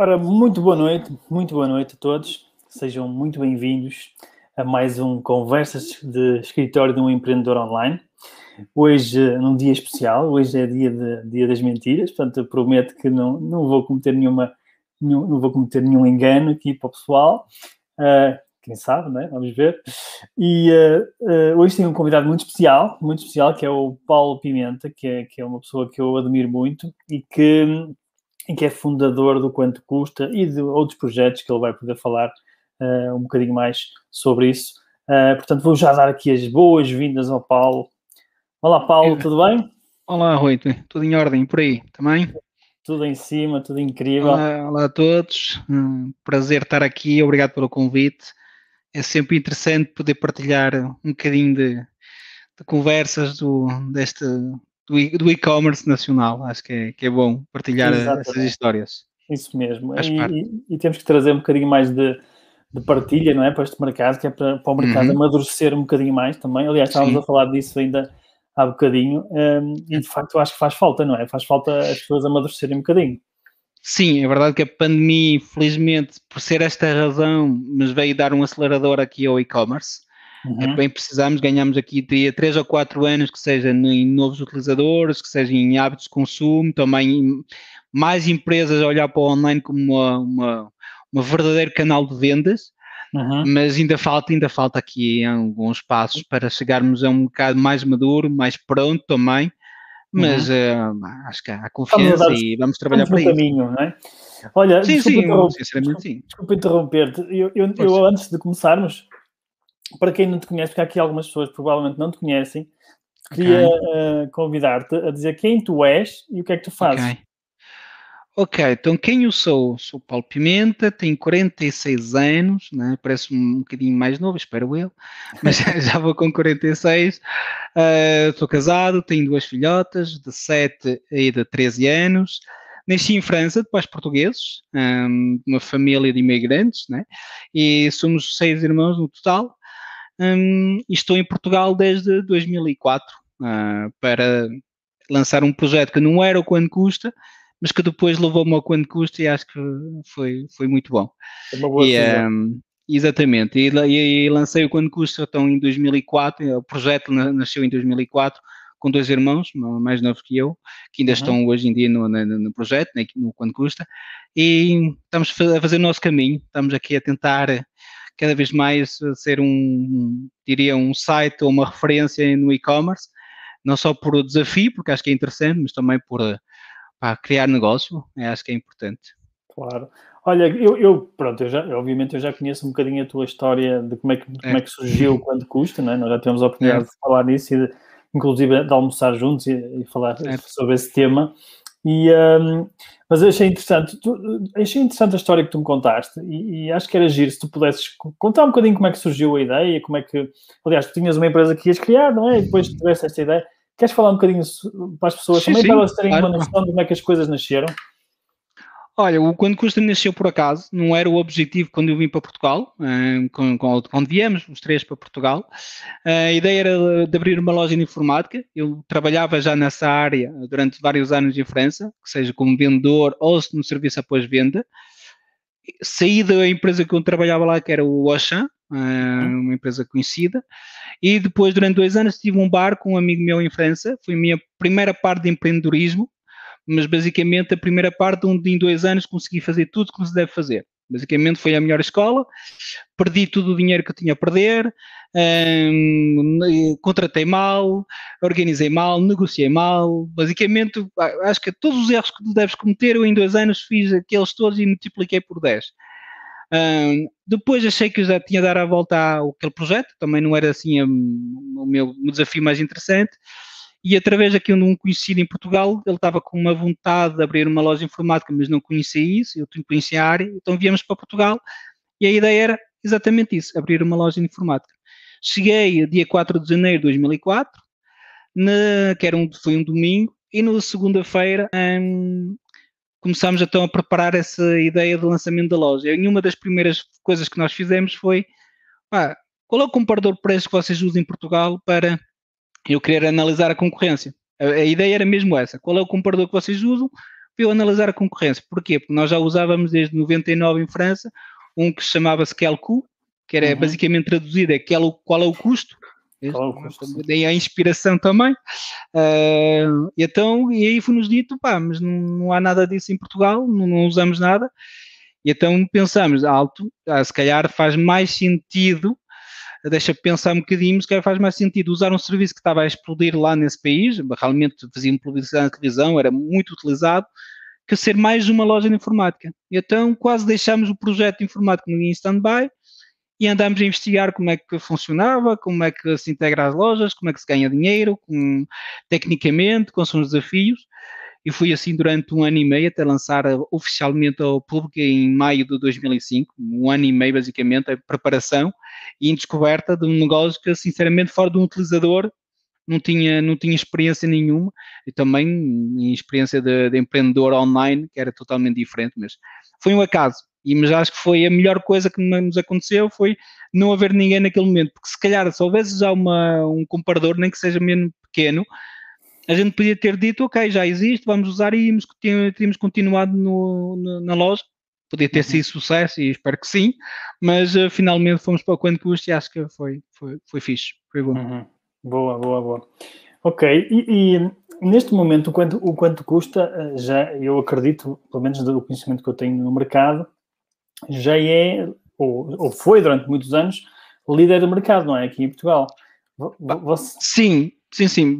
Ora, muito boa noite, muito boa noite a todos. Sejam muito bem-vindos a mais um Conversas de Escritório de um Empreendedor Online. Hoje, num dia especial, hoje é dia, de, dia das mentiras, portanto, prometo que não, não vou cometer nenhuma, nenhum, não vou cometer nenhum engano aqui para o pessoal. Uh, quem sabe, né? Vamos ver. E uh, uh, hoje tenho um convidado muito especial, muito especial, que é o Paulo Pimenta, que é, que é uma pessoa que eu admiro muito e que em que é fundador do Quanto Custa e de outros projetos que ele vai poder falar uh, um bocadinho mais sobre isso. Uh, portanto, vou já dar aqui as boas-vindas ao Paulo. Olá, Paulo, tudo bem? Olá, Rui, tudo em ordem por aí também? Tudo em cima, tudo incrível. Olá, olá a todos, um prazer estar aqui, obrigado pelo convite. É sempre interessante poder partilhar um bocadinho de, de conversas do, deste, do e-commerce nacional. Acho que é, que é bom partilhar Exatamente. essas histórias. Isso mesmo. E, e, temos que trazer um bocadinho mais de, de, partilha, não é? Para este mercado, que é para, para o mercado uhum. amadurecer um bocadinho mais também. Aliás, estávamos Sim. a falar disso ainda há bocadinho. Um, e de facto, acho que faz falta, não é? Faz falta as pessoas amadurecerem um bocadinho. Sim, é verdade que a pandemia, infelizmente, por ser esta razão, nos veio dar um acelerador aqui ao e-commerce. Uhum. É bem precisamos, ganhamos aqui teria 3 ou 4 anos, que seja em novos utilizadores, que seja em hábitos de consumo, também mais empresas a olhar para o online como uma, uma, uma verdadeiro canal de vendas. Uhum. Mas ainda falta, ainda falta aqui alguns passos para chegarmos a um bocado mais maduro, mais pronto também. Mas uhum. uh, acho que há confiança vamos e vamos trabalhar para isso. caminho, não é? Olha, sim, sim, sinceramente sim. Desculpa interromper-te. Eu, eu, eu, antes de começarmos, para quem não te conhece, porque aqui algumas pessoas provavelmente não te conhecem, queria okay. uh, convidar-te a dizer quem tu és e o que é que tu fazes. Okay. Ok, então quem eu sou? Sou Paulo Pimenta, tenho 46 anos, né? parece um bocadinho mais novo, espero eu, mas já vou com 46. Uh, eh, sou casado, tenho duas filhotas, de 7 e de 13 anos. Nasci em França, de pais portugueses, um, uma família de imigrantes, né? e somos seis irmãos no total. Um, e estou em Portugal desde 2004 uh, ah, para lançar um projeto que não era o quanto custa, mas que depois levou-me ao quanto custa e acho que foi, foi muito bom. É uma boa e, um, Exatamente, e, e, e, lancei o quanto custa então em 2004, o projeto nasceu em 2004 com dois irmãos mais novos que eu, que ainda uhum. estão hoje em dia no, no, no projeto, no quanto custa, e estamos a fazer o nosso caminho, estamos aqui a tentar cada vez mais ser um, diria, um site ou uma referência no e-commerce, não só por desafio, porque acho que é interessante, mas também por para criar negócio, acho que é importante. Claro. Olha, eu, eu, pronto, eu já, obviamente eu já conheço um bocadinho a tua história de como é que, é. Como é que surgiu, quanto custa, não é? Nós já tivemos a oportunidade é. de falar nisso e de, inclusive de almoçar juntos e, e falar é. sobre esse tema. E, um, mas achei interessante, tu, achei interessante a história que tu me contaste e, e, acho que era giro se tu pudesses contar um bocadinho como é que surgiu a ideia, como é que, aliás, tu tinhas uma empresa que ias criar, não é? E depois tiveste esta ideia. Queres falar um bocadinho para as pessoas sim, também sim, para elas terem claro. uma noção de como é que as coisas nasceram? Olha, o Quando Custa nasceu por acaso, não era o objetivo quando eu vim para Portugal, quando viemos os três para Portugal. Uh, a ideia era de abrir uma loja de informática. Eu trabalhava já nessa área durante vários anos em França, seja como vendedor ou no serviço após venda. Saí da empresa que eu trabalhava lá, que era o Auchan, uh, uma empresa conhecida, e depois, durante dois anos, tive um bar com um amigo meu em França. Foi a minha primeira parte de empreendedorismo mas basicamente a primeira parte, onde em dois anos consegui fazer tudo como se deve fazer. Basicamente foi a melhor escola, perdi todo o dinheiro que eu tinha a perder, hum, contratei mal, organizei mal, negociei mal. Basicamente, acho que todos os erros que tu deves cometer, eu em dois anos fiz aqueles todos e multipliquei por 10. Um, depois achei que já tinha de dar a volta àquele projeto, também não era assim um, o meu desafio mais interessante e através aqui de um conhecido em Portugal, ele estava com uma vontade de abrir uma loja informática, mas não conhecia isso, eu conhecia a área, então viemos para Portugal e a ideia era exatamente isso, abrir uma loja informática. Cheguei dia 4 de janeiro de 2004, na, que era um, foi um domingo, e na segunda-feira hum, começámos então a preparar essa ideia de lançamento da loja. E uma das primeiras coisas que nós fizemos foi, pá, qual é o comparador de preços que vocês usam em Portugal para eu querer analisar a concorrência? A, a, ideia era mesmo essa. Qual é o comparador que vocês usam para eu analisar a concorrência? Porquê? Porque nós já usávamos desde 99 em França um que se chamava Skelco, que era uhum. basicamente traduzido é qual, é o custo qual é o custo? Daí a inspiração também. Uh, então, e aí foi-nos dito, pá, mas não, não, há nada disso em Portugal, não, não usamos nada. E então pensamos, alto, ah, se calhar faz mais sentido deixa pensar um bocadinho, se calhar faz mais sentido usar um serviço que estava a explodir lá nesse país, realmente fazia publicidade na televisão, era muito utilizado, que ser mais uma loja de informática. Então quase deixámos o projeto de informática em stand-by e andámos a investigar como é que funcionava, como é que se integra as lojas, como é que se ganha dinheiro, com, tecnicamente, quais são os desafios. E fui assim durante um ano e meio até lançar oficialmente ao público em maio de 2005, um ano e meio basicamente, a preparação e em descoberta de um negócio que, sinceramente, fora de um utilizador, não tinha, não tinha experiência nenhuma. E também experiência de, de, empreendedor online, que era totalmente diferente, mas foi um acaso. E, mas acho que foi a melhor coisa que nos aconteceu foi não haver ninguém naquele momento, porque se calhar se houvesse já uma, um comparador, nem que seja menos pequeno, a gente podia ter dito, ok, já existe, vamos usar e tínhamos continuado no, no, na loja. Podia ter uhum. sido sucesso e espero que sim, mas uh, finalmente fomos para o quanto custa e acho que foi, foi, foi fixe, foi bom. Uhum. Boa, boa, boa. Ok, e, e, neste momento o quanto, o quanto custa, eh, já eu acredito, pelo menos do conhecimento que eu tenho no mercado, já é, ou, ou foi durante muitos anos, líder do mercado, não é? Aqui em Portugal. Você... Sim, sim, sim.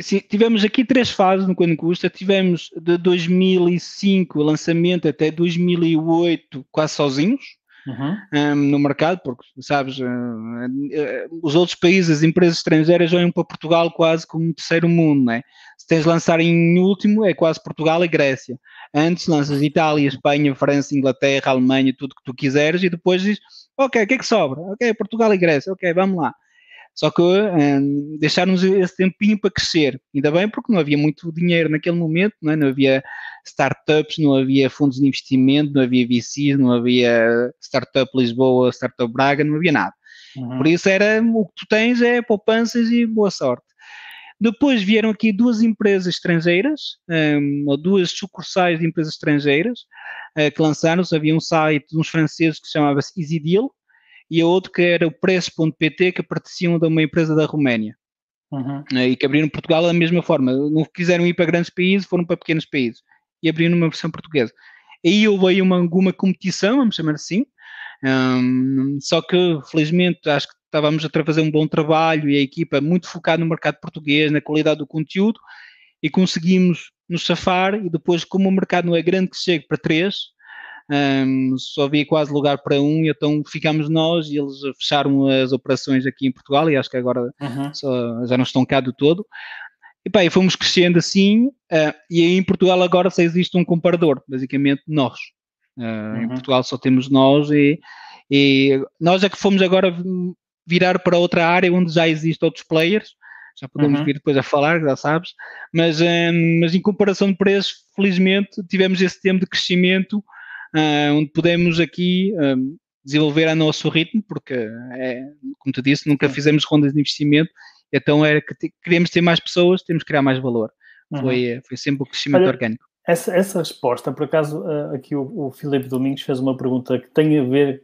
Sim, tivemos aqui três fases no Quando Custa. Tivemos de 2005 o lançamento até 2008 quase sozinhos uhum. um, no mercado, porque, sabes, uh, uh, os outros países, as empresas estrangeiras olham para Portugal quase como um terceiro mundo, né? Se tens de lançar em último, é quase Portugal e Grécia. Antes lanças Itália, Espanha, França, Inglaterra, Alemanha, tudo que tu quiseres, e depois dizes, ok, o que é que sobra? Ok, Portugal e Grécia, ok, vamos lá. Só que um, deixaram-nos esse tempinho para crescer. Ainda bem porque não havia muito dinheiro naquele momento, não, é? não havia startups, não havia fundos de investimento, não havia VCs, não havia Startup Lisboa, Startup Braga, não havia nada. Uhum. Por isso era o que tu tens é poupanças e boa sorte. Depois vieram aqui duas empresas estrangeiras, um, ou duas sucursais de empresas estrangeiras, uh, que lançaram-se. Havia um site de uns franceses que se chamava-se EasyDeal, e a outro que era o Preço.pt, que pertenciam de uma empresa da Roménia. Uhum. Eh, e que abriram Portugal da mesma forma. Não quiseram ir para grandes países, foram para pequenos países. E abriram uma versão portuguesa. Aí houve uma, alguma competição, vamos chamar assim. Um, só que, felizmente, acho que estávamos a fazer um bom trabalho e a equipa muito focada no mercado português, na qualidade do conteúdo, e conseguimos nos safar. E depois, como o mercado não é grande que chegue para três, um, só havia quase lugar para um, então ficámos nós e eles fecharam as operações aqui em Portugal e acho que agora uhum. só, já não estão cá do todo. E pá, e fomos crescendo assim, uh, e aí em Portugal agora só existe um comparador, basicamente nós. Uh, uhum. Em Portugal só temos nós e, e nós é que fomos agora virar para outra área onde já existem outros players, já podemos uhum. vir depois a falar, já sabes, mas, um, mas em comparação de preços, felizmente tivemos esse tempo de crescimento uh, onde podemos aqui um, desenvolver a nosso ritmo, porque, é, como tu disse, nunca fizemos rondas de investimento, então era que queríamos ter mais pessoas, temos que criar mais valor. Uhum. Foi, foi sempre o crescimento Olha, orgânico. Essa, essa resposta, por acaso, aqui o, o Filipe Domingos fez uma pergunta que tem a ver,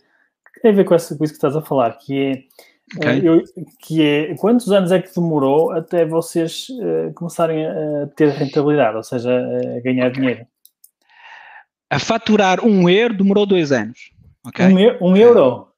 tem a ver com, essa, com isso que estás a falar, que é, okay. eu, que é quantos anos é que demorou até vocês uh, começarem a ter rentabilidade, ou seja, a ganhar dinheiro? A faturar um euro demorou dois anos. Okay? Um, um euro?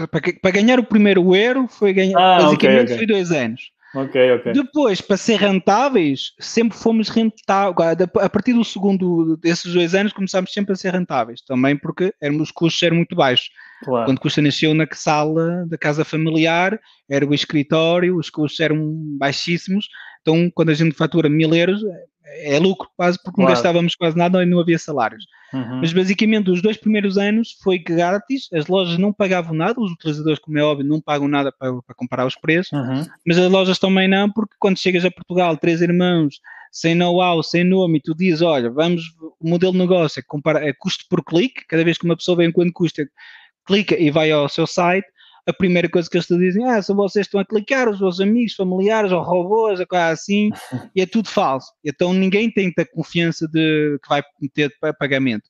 Uh, para, para, ganhar o primeiro euro foi ganhar, ah, basicamente okay, okay. foi dois anos. Ok, ok. Depois, para ser rentáveis, sempre fomos rentáveis. A partir do segundo desses dois anos, começámos sempre a ser rentáveis. Também porque éramos, os custos eram muito baixos. Claro. Quando custa nasceu na sala da casa familiar, era o escritório, os custos eram baixíssimos. Então, quando a gente fatura mil euros, é, lucro quase, porque claro. não gastávamos quase nada e não havia salários. Uhum. Mas basicamente, os dois primeiros anos foi grátis, as lojas não pagavam nada, os utilizadores, como é óbvio, não pagam nada para, para comparar os preços, uhum. mas as lojas também não, porque quando chegas a Portugal, três irmãos, sem know-how, sem nome, e tu dizes, olha, vamos, o modelo de negócio é, compara, é custo por clique, cada vez que uma pessoa vem quando custa, clica e vai ao seu site, a primeira coisa que eles te dizem, ah, são vocês estão a clicar, os vossos amigos, familiares, ou robôs, ou coisa assim, e é tudo falso. Então ninguém tem a confiança de que vai meter pagamento.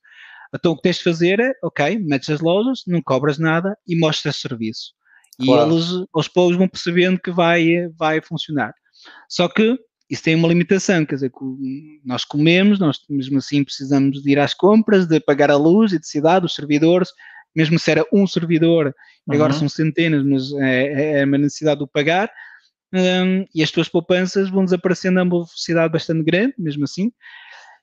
Então o que tens de fazer é, ok, metes as lojas, não cobras nada e mostras serviço. Claro. E eles aos poucos vão percebendo que vai, vai funcionar. Só que isso tem uma limitação, quer dizer, nós comemos, nós mesmo assim precisamos de ir às compras, de pagar a luz, e de cidade, os servidores, mesmo se era um servidor, uhum. agora são centenas, mas é, é uma necessidade de o pagar, um, e as tuas poupanças vão desaparecendo a uma velocidade bastante grande, mesmo assim.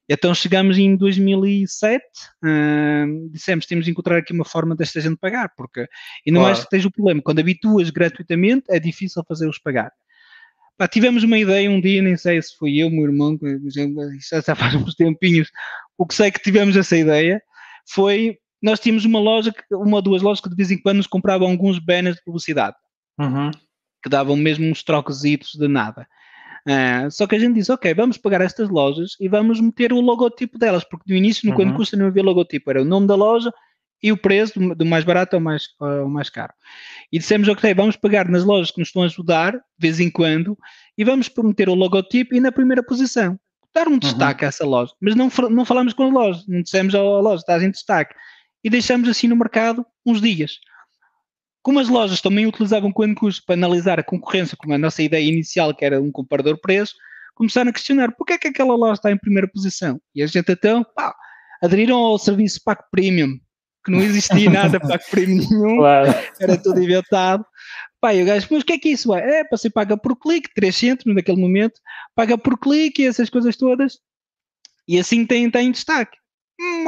Então chegamos em 2007, um, dissemos temos de encontrar aqui uma forma desta gente pagar, porque ainda claro. mais que tens o problema, quando habituas gratuitamente é difícil fazê-los pagar. Pá, tivemos uma ideia um dia, nem sei se foi eu, meu irmão, já faz uns tempinhos, o que sei que tivemos essa ideia foi nós tínhamos uma loja, uma ou duas lojas que de vez em quando nos compravam alguns banners de publicidade, uhum. que davam mesmo uns trocositos de nada. Uh, só que a gente disse, ok, vamos pagar estas lojas e vamos meter o logotipo delas, porque no início, no uhum. quando custa, não havia logotipo, era o nome da loja e o preço do, mais barato ao mais, ao mais caro. E dissemos, ok, vamos pagar nas lojas que nos estão a ajudar, de vez em quando, e vamos meter o logotipo e na primeira posição. Dar um uhum. destaque uhum. a essa loja. Mas não, não falamos com as lojas, não dissemos à loja, estás em destaque e deixamos assim no mercado uns dias. Como as lojas também utilizavam quando custo para analisar a concorrência, como a nossa ideia inicial, que era um comparador preço, começaram a questionar porquê é que aquela loja está em primeira posição. E a gente então, pá, aderiram ao serviço PAC Premium, que não existia nada PAC Premium nenhum, claro. era tudo inventado. Pá, e o gajo, mas o que é que isso é? É, para ser paga por clique, 3 cêntimos naquele momento, paga por clique e essas coisas todas. E assim tem, tem destaque.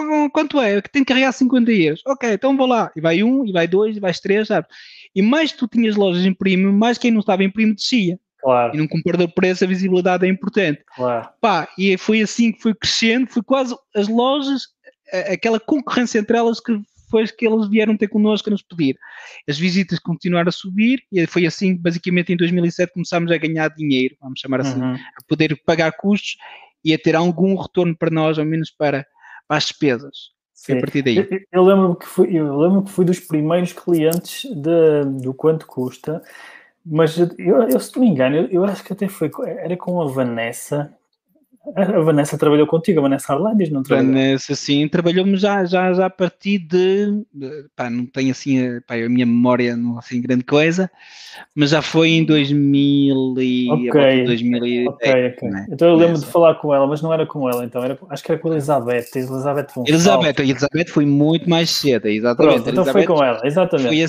Hum, quanto é? Que tem que carregar 50 euros. Ok, então vou lá. E vai um, e vai dois, e vai três, sabe? E mais tu tinhas lojas em premium, mais quem não estava em premium descia. Claro. E num comparador de preço a visibilidade é importante. Claro. Pá, e foi assim que foi crescendo, foi quase as lojas, aquela concorrência entre elas que foi que eles vieram ter connosco a nos pedir. As visitas continuaram a subir e foi assim, basicamente em 2007 começámos a ganhar dinheiro, vamos chamar assim, uhum. a poder pagar custos e a ter algum retorno para nós, ao menos para para as despesas. Sim. a partir daí. Eu, eu lembro que fui, eu lembro que fui dos primeiros clientes de, do quanto custa, mas eu, eu se não me engano, eu, eu, acho que até foi era com a Vanessa a Vanessa trabalhou contigo, a Vanessa Arlandes, não trabalhou? Vanessa, sim, trabalhou-me já, já, já a partir de, pá, não tenho assim, pá, a minha memória não assim grande coisa, mas já foi em 2000 e... Ok, 2010, ok. Né? Então eu lembro de falar com ela, mas não era com ela, então, era, acho que era com a Elizabeth, a Elizabeth. Elizabeth, a Elizabeth foi muito mais cedo, exatamente. Pronto, então foi com ela, exatamente. Foi a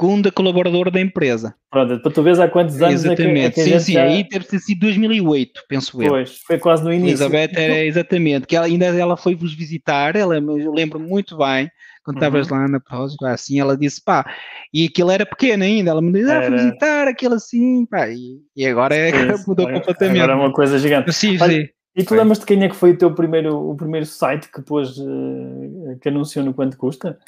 segunda colaboradora da empresa. Pronto, para tu veres há quantos anos exatamente. é que, é que sim, sim, já... aí deve ter sido 2008, penso eu. Pois, foi quase no início. Elizabeth era exatamente, que ela, ainda ela foi vos visitar, ela, eu lembro muito bem, quando uhum. estavas lá na pausa, assim, ela disse, pá, e aquilo era pequeno ainda, ela me disse, ah, fui visitar aquilo assim, pá, e, e agora é, mudou completamente. Agora é uma coisa gigante. Sim, Olha, sim. E tu lembras de quem é que foi o teu primeiro, o primeiro site que pôs, uh, que anunciou no quanto custa?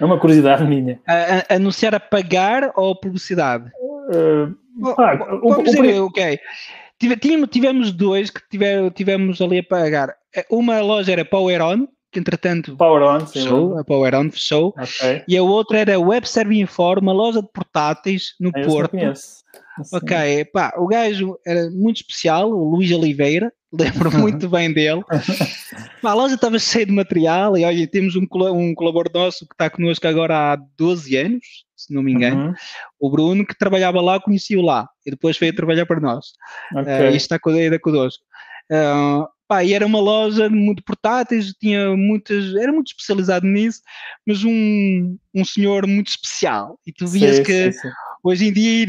É uma curiosidade minha. A, a, anunciar a pagar ou publicidade? Uh, ah, Vamos dizer, ok. Tivemos, tivemos dois que tiver, tivemos ali a pagar. Uma loja era Power On, que entretanto Power On, fechou, a Power On fechou, okay. e a outra era Web Serve Inform, uma loja de portáteis no ah, Porto. Ok, pá, o gajo era muito especial, o Luís Oliveira, lembro muito bem dele. a loja estava cheia de material e olha, temos um, um colaborador nosso que está connosco agora há 12 anos, se não me engano, uhum. o Bruno, que trabalhava lá, conhecia-o lá e depois veio trabalhar para nós. Okay. Uh, e está ainda connosco. Uh, pá, e era uma loja muito portáteis, tinha muitas, era muito especializado nisso, mas um, um senhor muito especial. E tu vias sim, que sim, sim hoje em dia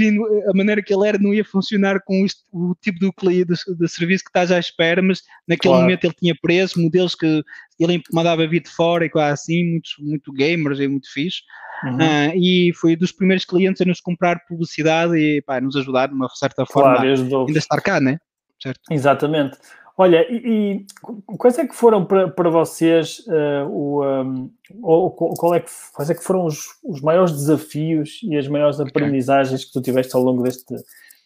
a maneira que ele era não ia funcionar com o tipo do, do, do serviço que estás à espera, mas naquele claro. momento ele tinha preço, modelos que ele mandava vir de fora e quase assim, muito, muito gamers e muito fixe. Uhum. Uh, e foi dos primeiros clientes a nos comprar publicidade e pá, nos ajudar de uma certa forma claro, ainda estar cá, né? Certo? Exatamente. Olha, e, e, quais é que foram para, para vocês uh, o, um, ou, qual é que, quais é que foram os, os maiores desafios e as maiores aprendizagens que tu tiveste ao longo deste,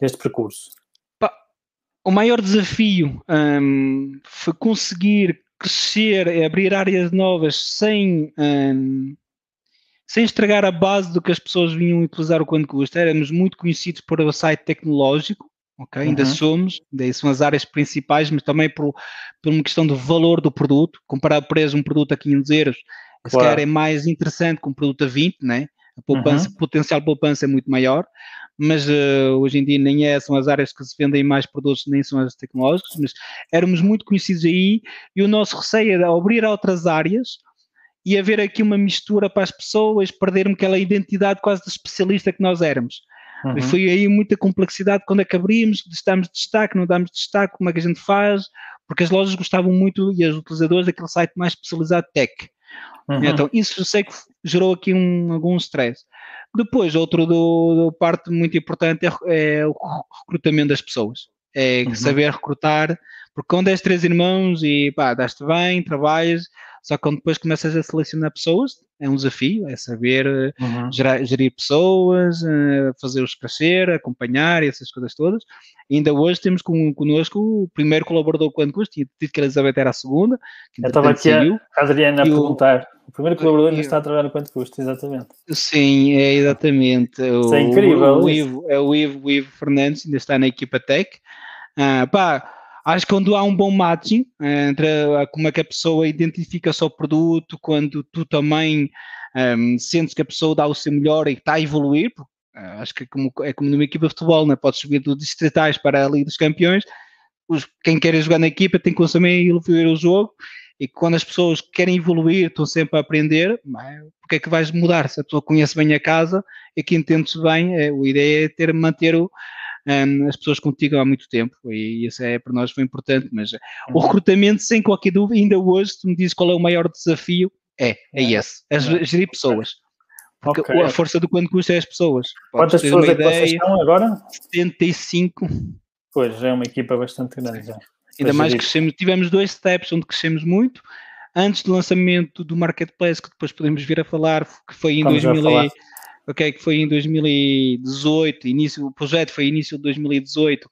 deste percurso? O maior desafio um, foi conseguir crescer, abrir áreas novas sem, um, sem estragar a base do que as pessoas vinham utilizar o quanto custa. Éramos muito conhecidos por o site tecnológico, ok? Uhum. Ainda somos, daí são as áreas principais, mas também por, por uma questão do valor do produto. Comparar o preço de um produto a 500 euros, claro. se calhar é mais interessante que um produto a 20, né? A poupança, uhum. potencial de poupança é muito maior, mas uh, hoje em dia nem é, são as áreas que se vendem mais produtos, nem são as tecnológicas, mas éramos muito conhecidos aí e o nosso receio era abrir outras áreas e haver aqui uma mistura para as pessoas perderem aquela identidade quase de especialista que nós éramos. Uhum. Foi aí muita complexidade quando é que abrimos, damos destaque, não damos destaque, como é que a gente faz, porque as lojas gostavam muito e os utilizadores daquele site mais especializado tech. Uhum. Então, isso eu sei que gerou aqui um, algum stress. Depois, outro do, do parte muito importante é, é, o recrutamento das pessoas. É uhum. saber recrutar, porque quando és três irmãos e pá, daste bem, trabalhas, só que quando depois começas a selecionar pessoas, é um desafio, é saber eh, uhum. gerar, gerir pessoas, eh, fazer-os crescer, acompanhar, essas coisas todas. E ainda hoje temos com, connosco o primeiro colaborador quando custo, e dito que a Elizabeth era a segunda. Eu estava aqui a, a Adriana a perguntar. O, o primeiro colaborador ainda está a trabalhar quanto custo, exatamente. Sim, é exatamente. Isso é incrível. O, o, Ivo, é o Ivo, o Ivo Fernandes, ainda está na equipa Tech. Ah, pá, Acho que quando há um bom matching eh, entre como é que a pessoa identifica o seu produto, quando tu também ehm, sentes que a pessoa dá o seu melhor e está a evoluir, uh, acho que é como, é como numa equipa de futebol, né? pode subir dos distritais para a Liga dos Campeões, os, quem quer jogar na equipa tem que também evoluir o jogo e quando as pessoas querem evoluir, estão sempre a aprender, é? porque é que vais mudar? Se a pessoa conhece bem a casa e que entende-se bem, é, a ideia é ter, manter o, um, as pessoas contigo há muito tempo e isso é para nós foi importante, mas o uhum. recrutamento, sem qualquer dúvida, ainda hoje, se me dizes qual é o maior desafio, é, é, é. esse, é gerir pessoas. Porque okay. a força do quanto custa é as pessoas. Quantas pessoas é que vocês estão agora? 75. Pois, é uma equipa bastante grande já. Ainda mais crescemos, tivemos dois steps onde crescemos muito. Antes do lançamento do Marketplace, que depois podemos vir a falar, que foi em 2000 ok, que foi em 2018, início, o projeto foi início de 2018,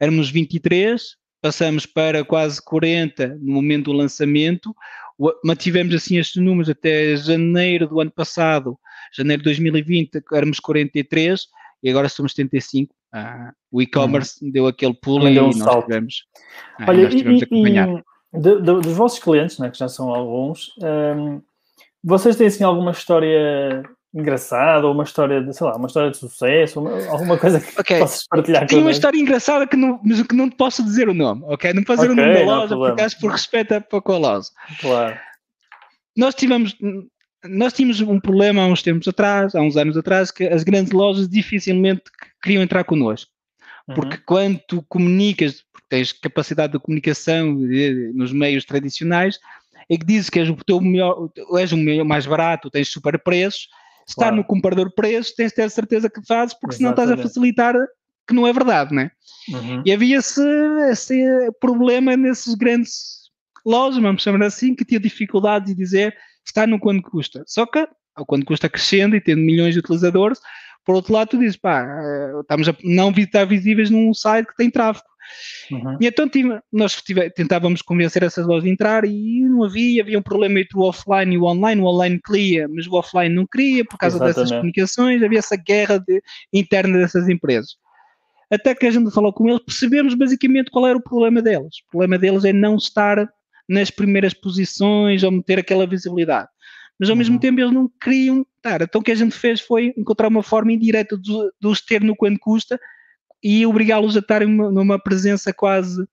éramos 23, passamos para quase 40 no momento do lançamento, mantivemos assim estes números até janeiro do ano passado, janeiro de 2020 éramos 43 e agora somos 75. Ah, o e-commerce uhum. deu aquele pulo e um nós salto. tivemos, ah, Olha, nós tivemos e, acompanhar. E, de, de, dos vossos clientes, né, que já são alguns, um, vocês têm assim alguma história engraçada ou uma história de, sei lá, uma história de sucesso, uma, alguma coisa que okay. possas partilhar Tem uma história engraçada que não, mas que não te posso dizer o nome, ok? Não posso dizer okay, o nome da loja, porque acho por respeito a, para com a loja. Claro. Nós tivemos, nós tínhamos um problema há uns tempos atrás, há uns anos atrás, que as grandes lojas dificilmente queriam entrar connosco. Porque uhum. quando tu comunicas, porque tens capacidade de comunicação nos meios tradicionais, é que dizes que és o teu melhor, és o mais barato, tens super preços, estar claro. no comprador preço, tens de ter certeza que fazes, porque senão estás a facilitar que não é verdade, né? Uhum. E havia esse, esse problema nesses grandes lojas, vamos chamar assim, que tinha dificuldade de dizer está no quanto custa. Só que ao quanto custa crescendo e tendo milhões de utilizadores, por outro lado tu dizes, pá, eh, estamos a não estar visíveis num site que tem tráfego. Uhum. E então tive, nós tive, tentávamos convencer essas lojas a entrar e não havia, havia um problema entre o offline e o online, o online queria, mas o offline não queria por causa Exatamente. dessas comunicações, havia essa guerra de, interna dessas empresas. Até que a gente falou com eles, percebemos basicamente qual era o problema deles. O problema deles é não estar nas primeiras posições ou meter aquela visibilidade. Mas ao uhum. mesmo tempo eles não queriam estar. Então o que a gente fez foi encontrar uma forma indireta de, de os ter no quanto custa e obrigá-los a estarem numa presença quase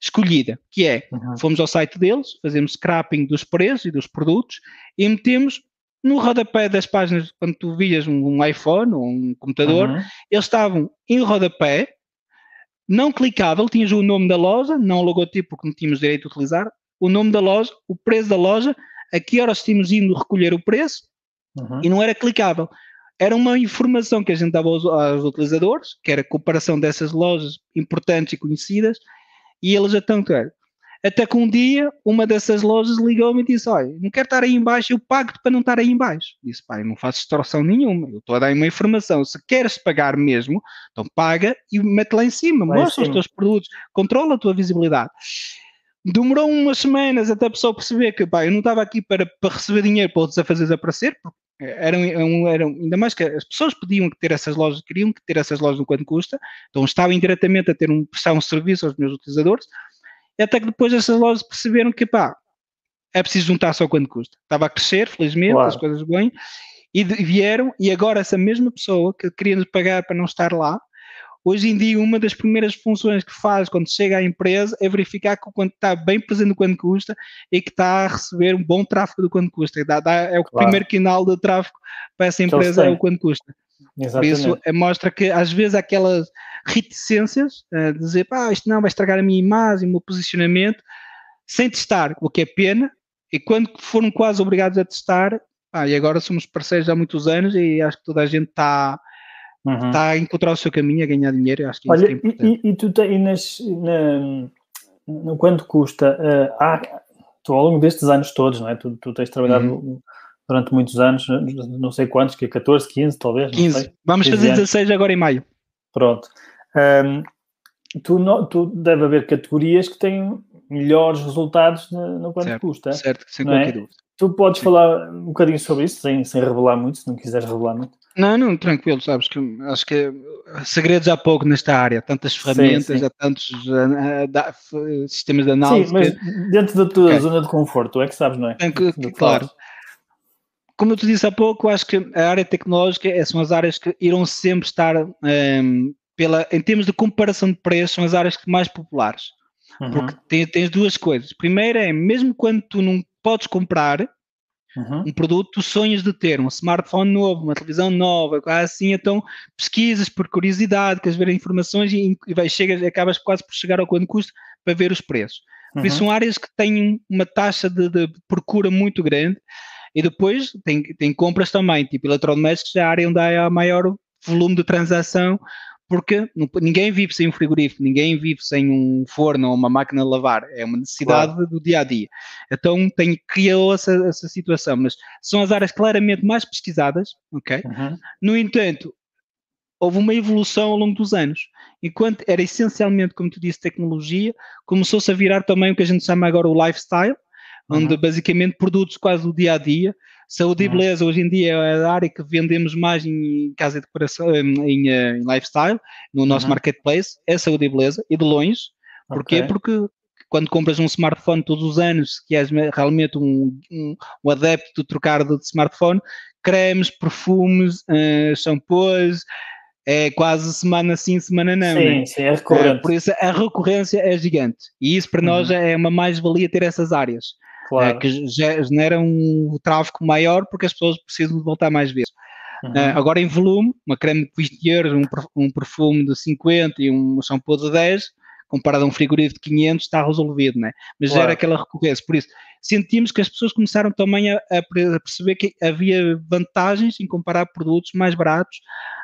escolhida, que é, uhum. fomos ao site deles, fazemos scrapping dos preços e dos produtos e metemos no rodapé das páginas, quando tu vias um, iPhone ou um computador, uhum. eles estavam em rodapé, não clicável, tinhas o nome da loja, não o logotipo, porque não tínhamos direito a utilizar, o nome da loja, o preço da loja, a que horas tínhamos indo recolher o preço, uhum. e não era clicável. Era uma informação que a gente dava aos, aos utilizadores, que era a comparação dessas lojas importantes e conhecidas, e eles então, cara, até que um dia uma dessas lojas ligou-me e disse: Olha, não quero estar aí embaixo, eu pago-te para não estar aí embaixo. Disse: Pai, não faço extorsão nenhuma, eu estou a dar uma informação. Se queres pagar mesmo, então paga e mete lá em cima, lá mostra em cima. os teus produtos, controla a tua visibilidade. Demorou umas semanas até a pessoa perceber que pá, eu não estava aqui para, para receber dinheiro para outros a fazer desaparecer, porque eram, eram, eram, ainda mais que as pessoas pediam que ter essas lojas, queriam que ter essas lojas no quanto custa, então estavam indiretamente a ter um, prestar um serviço aos meus utilizadores, até que depois essas lojas perceberam que, pá, é preciso juntar só quanto custa. Estava a crescer, felizmente, claro. as coisas bem, e vieram, e agora essa mesma pessoa que queria nos pagar para não estar lá, hoje em dia uma das primeiras funções que faz quando chega à empresa é verificar que o quanto está bem presente no quanto custa e que está a receber um bom tráfego do quanto custa. Dá, dá, é o claro. primeiro canal de tráfego para essa empresa é o quanto custa. Exatamente. Por isso é, mostra que às vezes aquelas reticências, uh, dizer, pá, isto não vai estragar a minha imagem, o meu posicionamento, sem testar, o que é pena, e quando foram quase obrigados a testar, pá, e agora somos parceiros há muitos anos e acho que toda a gente está uhum. tá a encontrar o seu caminho, a ganhar dinheiro, acho que Olha, é e, e, tu tens, na, no quanto custa, uh, há, tu ao longo destes anos todos, não é? Tu, tu tens trabalhado uhum. durante muitos anos, não sei quantos, que é 14, 15 talvez? 15. Vamos fazer 16 agora em maio. Pronto. Um, tu, no, tu deve haver categorias que têm melhores resultados no, no quanto certo, custa. Certo, sem é? qualquer é? dúvida. Tu podes falar um bocadinho sobre isso, sem, sem revelar muito, se não quiseres revelar muito. Não, não, tranquilo, sabes que acho que segredos há pouco nesta área, tantas ferramentas, sim, sim. há tantos uh, sistemas de análise. Sim, mas que... dentro da tua okay. zona de conforto, é que sabes, não é? Que, que, claro. Como eu te disse há pouco, acho que a área tecnológica é, são as áreas que irão sempre estar um, ehm, pela, em termos de comparação de preços, são as áreas mais populares. Uhum. Porque tens, tens, duas coisas. Primeiro é, mesmo quando tu não podes comprar uhum. um produto, tu sonhas de ter um smartphone novo, uma televisão nova, assim, então pesquisas por curiosidade, queres ver informações e, e vai, chegas, acabas quase por chegar ao quanto custa para ver os preços. Por uhum. isso são áreas que têm uma taxa de, de procura muito grande e depois tem, tem compras também, tipo eletrodomésticos, a área onde há maior volume de transação, porque ninguém vive sem um frigorífico, ninguém vive sem um forno ou uma máquina de lavar, é uma necessidade claro. do dia a dia. Então tem, criou essa, essa situação, mas são as áreas claramente mais pesquisadas, ok? Uhum. No entanto, houve uma evolução ao longo dos anos. Enquanto era essencialmente, como tu disse, tecnologia, começou-se a virar também o que a gente chama agora o lifestyle, onde uhum. basicamente produtos quase do dia a dia Saúde e uhum. beleza hoje em dia é a área que vendemos mais em casa de decoração, em, em lifestyle, no nosso uhum. marketplace, é saúde e beleza, e de longe. Porquê? Okay. Porque quando compras um smartphone todos os anos, que és realmente um, um, um adepto de trocar de smartphone, cremes, perfumes, uh, shampoos, é quase semana sim, semana não. Sim, né? sim, é recorrente. Uh, por isso a recorrência é gigante. E isso para uhum. nós é uma mais-valia ter essas áreas. Claro. Uh, que genera um tráfego maior porque as pessoas precisam de voltar mais vezes. Uhum. Uh, agora em volume, uma creme de 20 euros, um, um perfume de 50 e um shampoo de 10, comparado a um frigorífico de 500, está resolvido, né? mas claro. gera aquela recorrência. Por isso, sentimos que as pessoas começaram também a, a perceber que havia vantagens em comparar produtos mais baratos,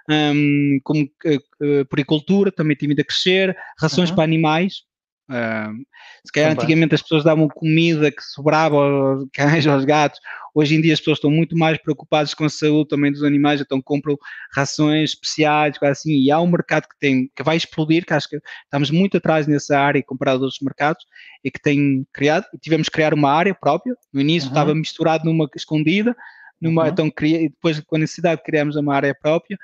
um, como uh, puricultura, também tem vindo a crescer, rações uhum. para animais, Uh, se calhar antigamente as pessoas davam comida que sobrava aos cães, aos gatos, hoje em dia as pessoas estão muito mais preocupadas com a saúde também dos animais, então compram rações especiais, assim, e há um mercado que tem, que vai explodir, que acho que estamos muito atrás nessa área comparado a outros mercados, e que tem criado, e tivemos que criar uma área própria, no início uhum. estava misturado numa escondida, numa, uhum. então e depois com a necessidade criamos uma área própria,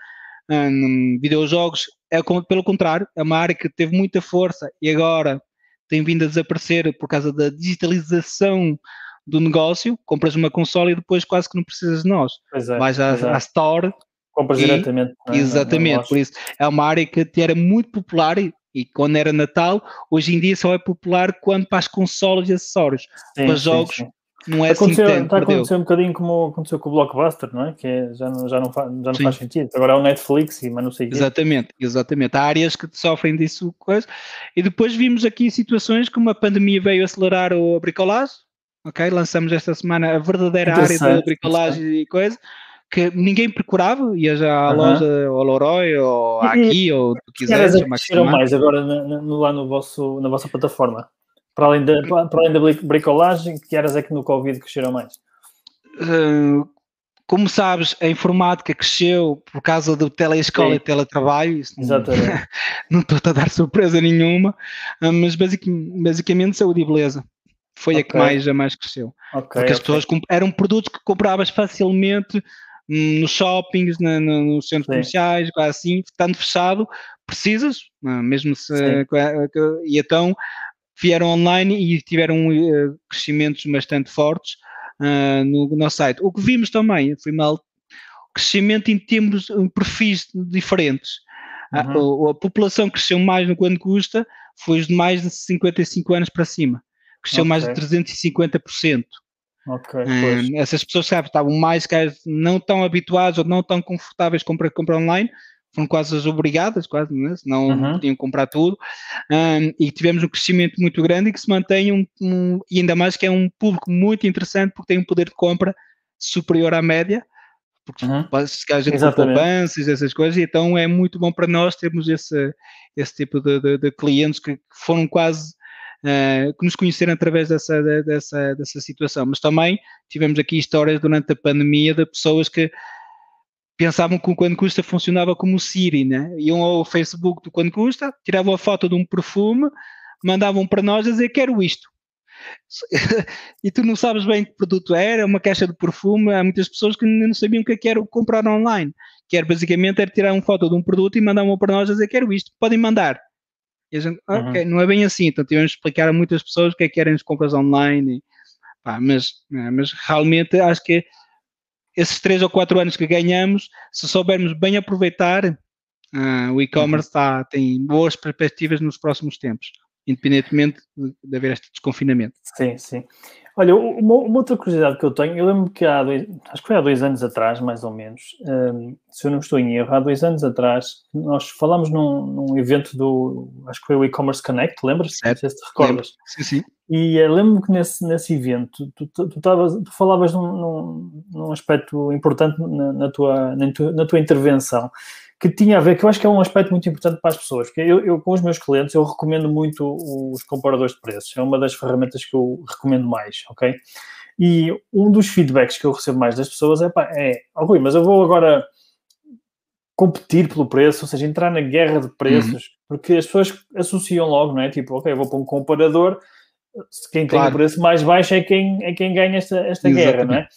um, videojogos, é pelo contrário, é uma área que teve muita força e agora tem vindo a desaparecer por causa da digitalização do negócio. Compras uma console e depois quase que não precisas de nós. É, Vais à, é. à Store. Compras e, diretamente. É? Exatamente, por isso é uma área que era muito popular e, e, quando era Natal, hoje em dia só é popular quando para as consoles e acessórios. Sim, para sim, jogos, sim. Não é assim aconteceu, tanto. Está a perdeu. acontecer um bocadinho como aconteceu com o Blockbuster, não é? Que é- já não, já não, faz, já não faz sentido. Agora é o Netflix e mas não sei o quê. Exatamente, exatamente. Há áreas que sofrem disso, coisa. E depois vimos aqui situações como a pandemia veio acelerar o bricolagem, ok? Lançamos esta semana a verdadeira área da bricolagem e coisa, que ninguém procurava, ia já à loja, ou Leroy, ou aqui, ou o que quiseres, que mais agora na- no- lá no vosso, na vossa plataforma? Para além, da, para além da bri- bricolagem, que áreas é que no Covid cresceram mais? Uh, como sabes, a informática cresceu por causa do teleescola Sim. e teletrabalho, isso Exatamente. não estou a dar surpresa nenhuma, uh, mas basic- basicamente saúde e beleza. Foi a que mais, a mais cresceu. Ok, Porque as ok. pessoas eram produtos que compravas facilmente hum, nos shoppings, na- na- nos centros Sim. comerciais, assim, estando fechado, precisas, mesmo se. Sim. E então vieram online e tiveram eh, crescimentos bastante fortes ah, no nosso site. O que vimos também foi mal crescimento em termos em perfis diferentes. Ah, Uhum. a, a população cresceu mais no quanto custa, foi de mais de 55 anos para cima. Cresceu mais de Ok. 350%. Ok, pois. Hum, essas pessoas sabe, estavam mais que não tão habituadas ou não tão confortáveis com comprar, comprar online, foram quase as obrigadas, quase, né? senão Uhum. podiam comprar tudo. Hum, e tivemos um crescimento muito grande e que se mantém um, um- e ainda mais que é um público muito interessante porque tem um poder de compra superior à média. Porque Uhum. a gente Exatamente. poupanças, essas coisas, e então é muito bom para nós termos esse, esse tipo de, de- de clientes que foram quase eh, que nos conheceram através dessa, de- dessa, dessa situação. Mas também tivemos aqui histórias durante a pandemia de pessoas que pensavam que o Quando Custa funcionava como o Siri, né? Iam ao Facebook do Quando Custa, tiravam a foto de um perfume, mandavam para nós a dizer quero isto. e tu não sabes bem que produto era, uma caixa de perfume, há muitas pessoas que não sabiam o que é que era comprar online. Que era basicamente era tirar uma foto de um produto e mandavam para nós a dizer quero isto, podem mandar. E a gente, Uhum. ok, não é bem assim, então tivemos de explicar a muitas pessoas o que é que eram as compras online, e, pá, mas, eh, mas realmente acho que esses três ou quatro anos que ganhamos, se soubermos bem aproveitar, ah, o e-commerce tá- tem boas perspectivas nos próximos tempos, independentemente de, de haver este desconfinamento. Sim, sim. Olha, uma, uma outra curiosidade que eu tenho, eu lembro que há dois, acho que foi há dois anos atrás, mais ou menos, hum, se eu não estou em erro, há dois anos atrás, nós falámos num, num evento do, acho que foi o e-commerce Connect, lembras? Não Certo. sei se te recordas. Sim, sim. E eh, lembro-me que nesse, nesse evento tu, tu, tu, tavas- tu falavas num, num, num aspecto importante na, na tua, na, tua, na tua intervenção, que tinha a ver, que eu acho que é um aspecto muito importante para as pessoas, porque eu, eu com os meus clientes, eu recomendo muito os comparadores de preços, é uma das ferramentas que eu recomendo mais, ok? E um dos feedbacks que eu recebo mais das pessoas é, pá, é, oh, Rui, mas eu vou agora competir pelo preço, ou seja, entrar na guerra de preços, porque as pessoas associam logo, não é? Tipo, ok, eu vou para um comparador, quem tem Claro. o preço mais baixo é quem, é quem ganha esta, esta guerra, não é?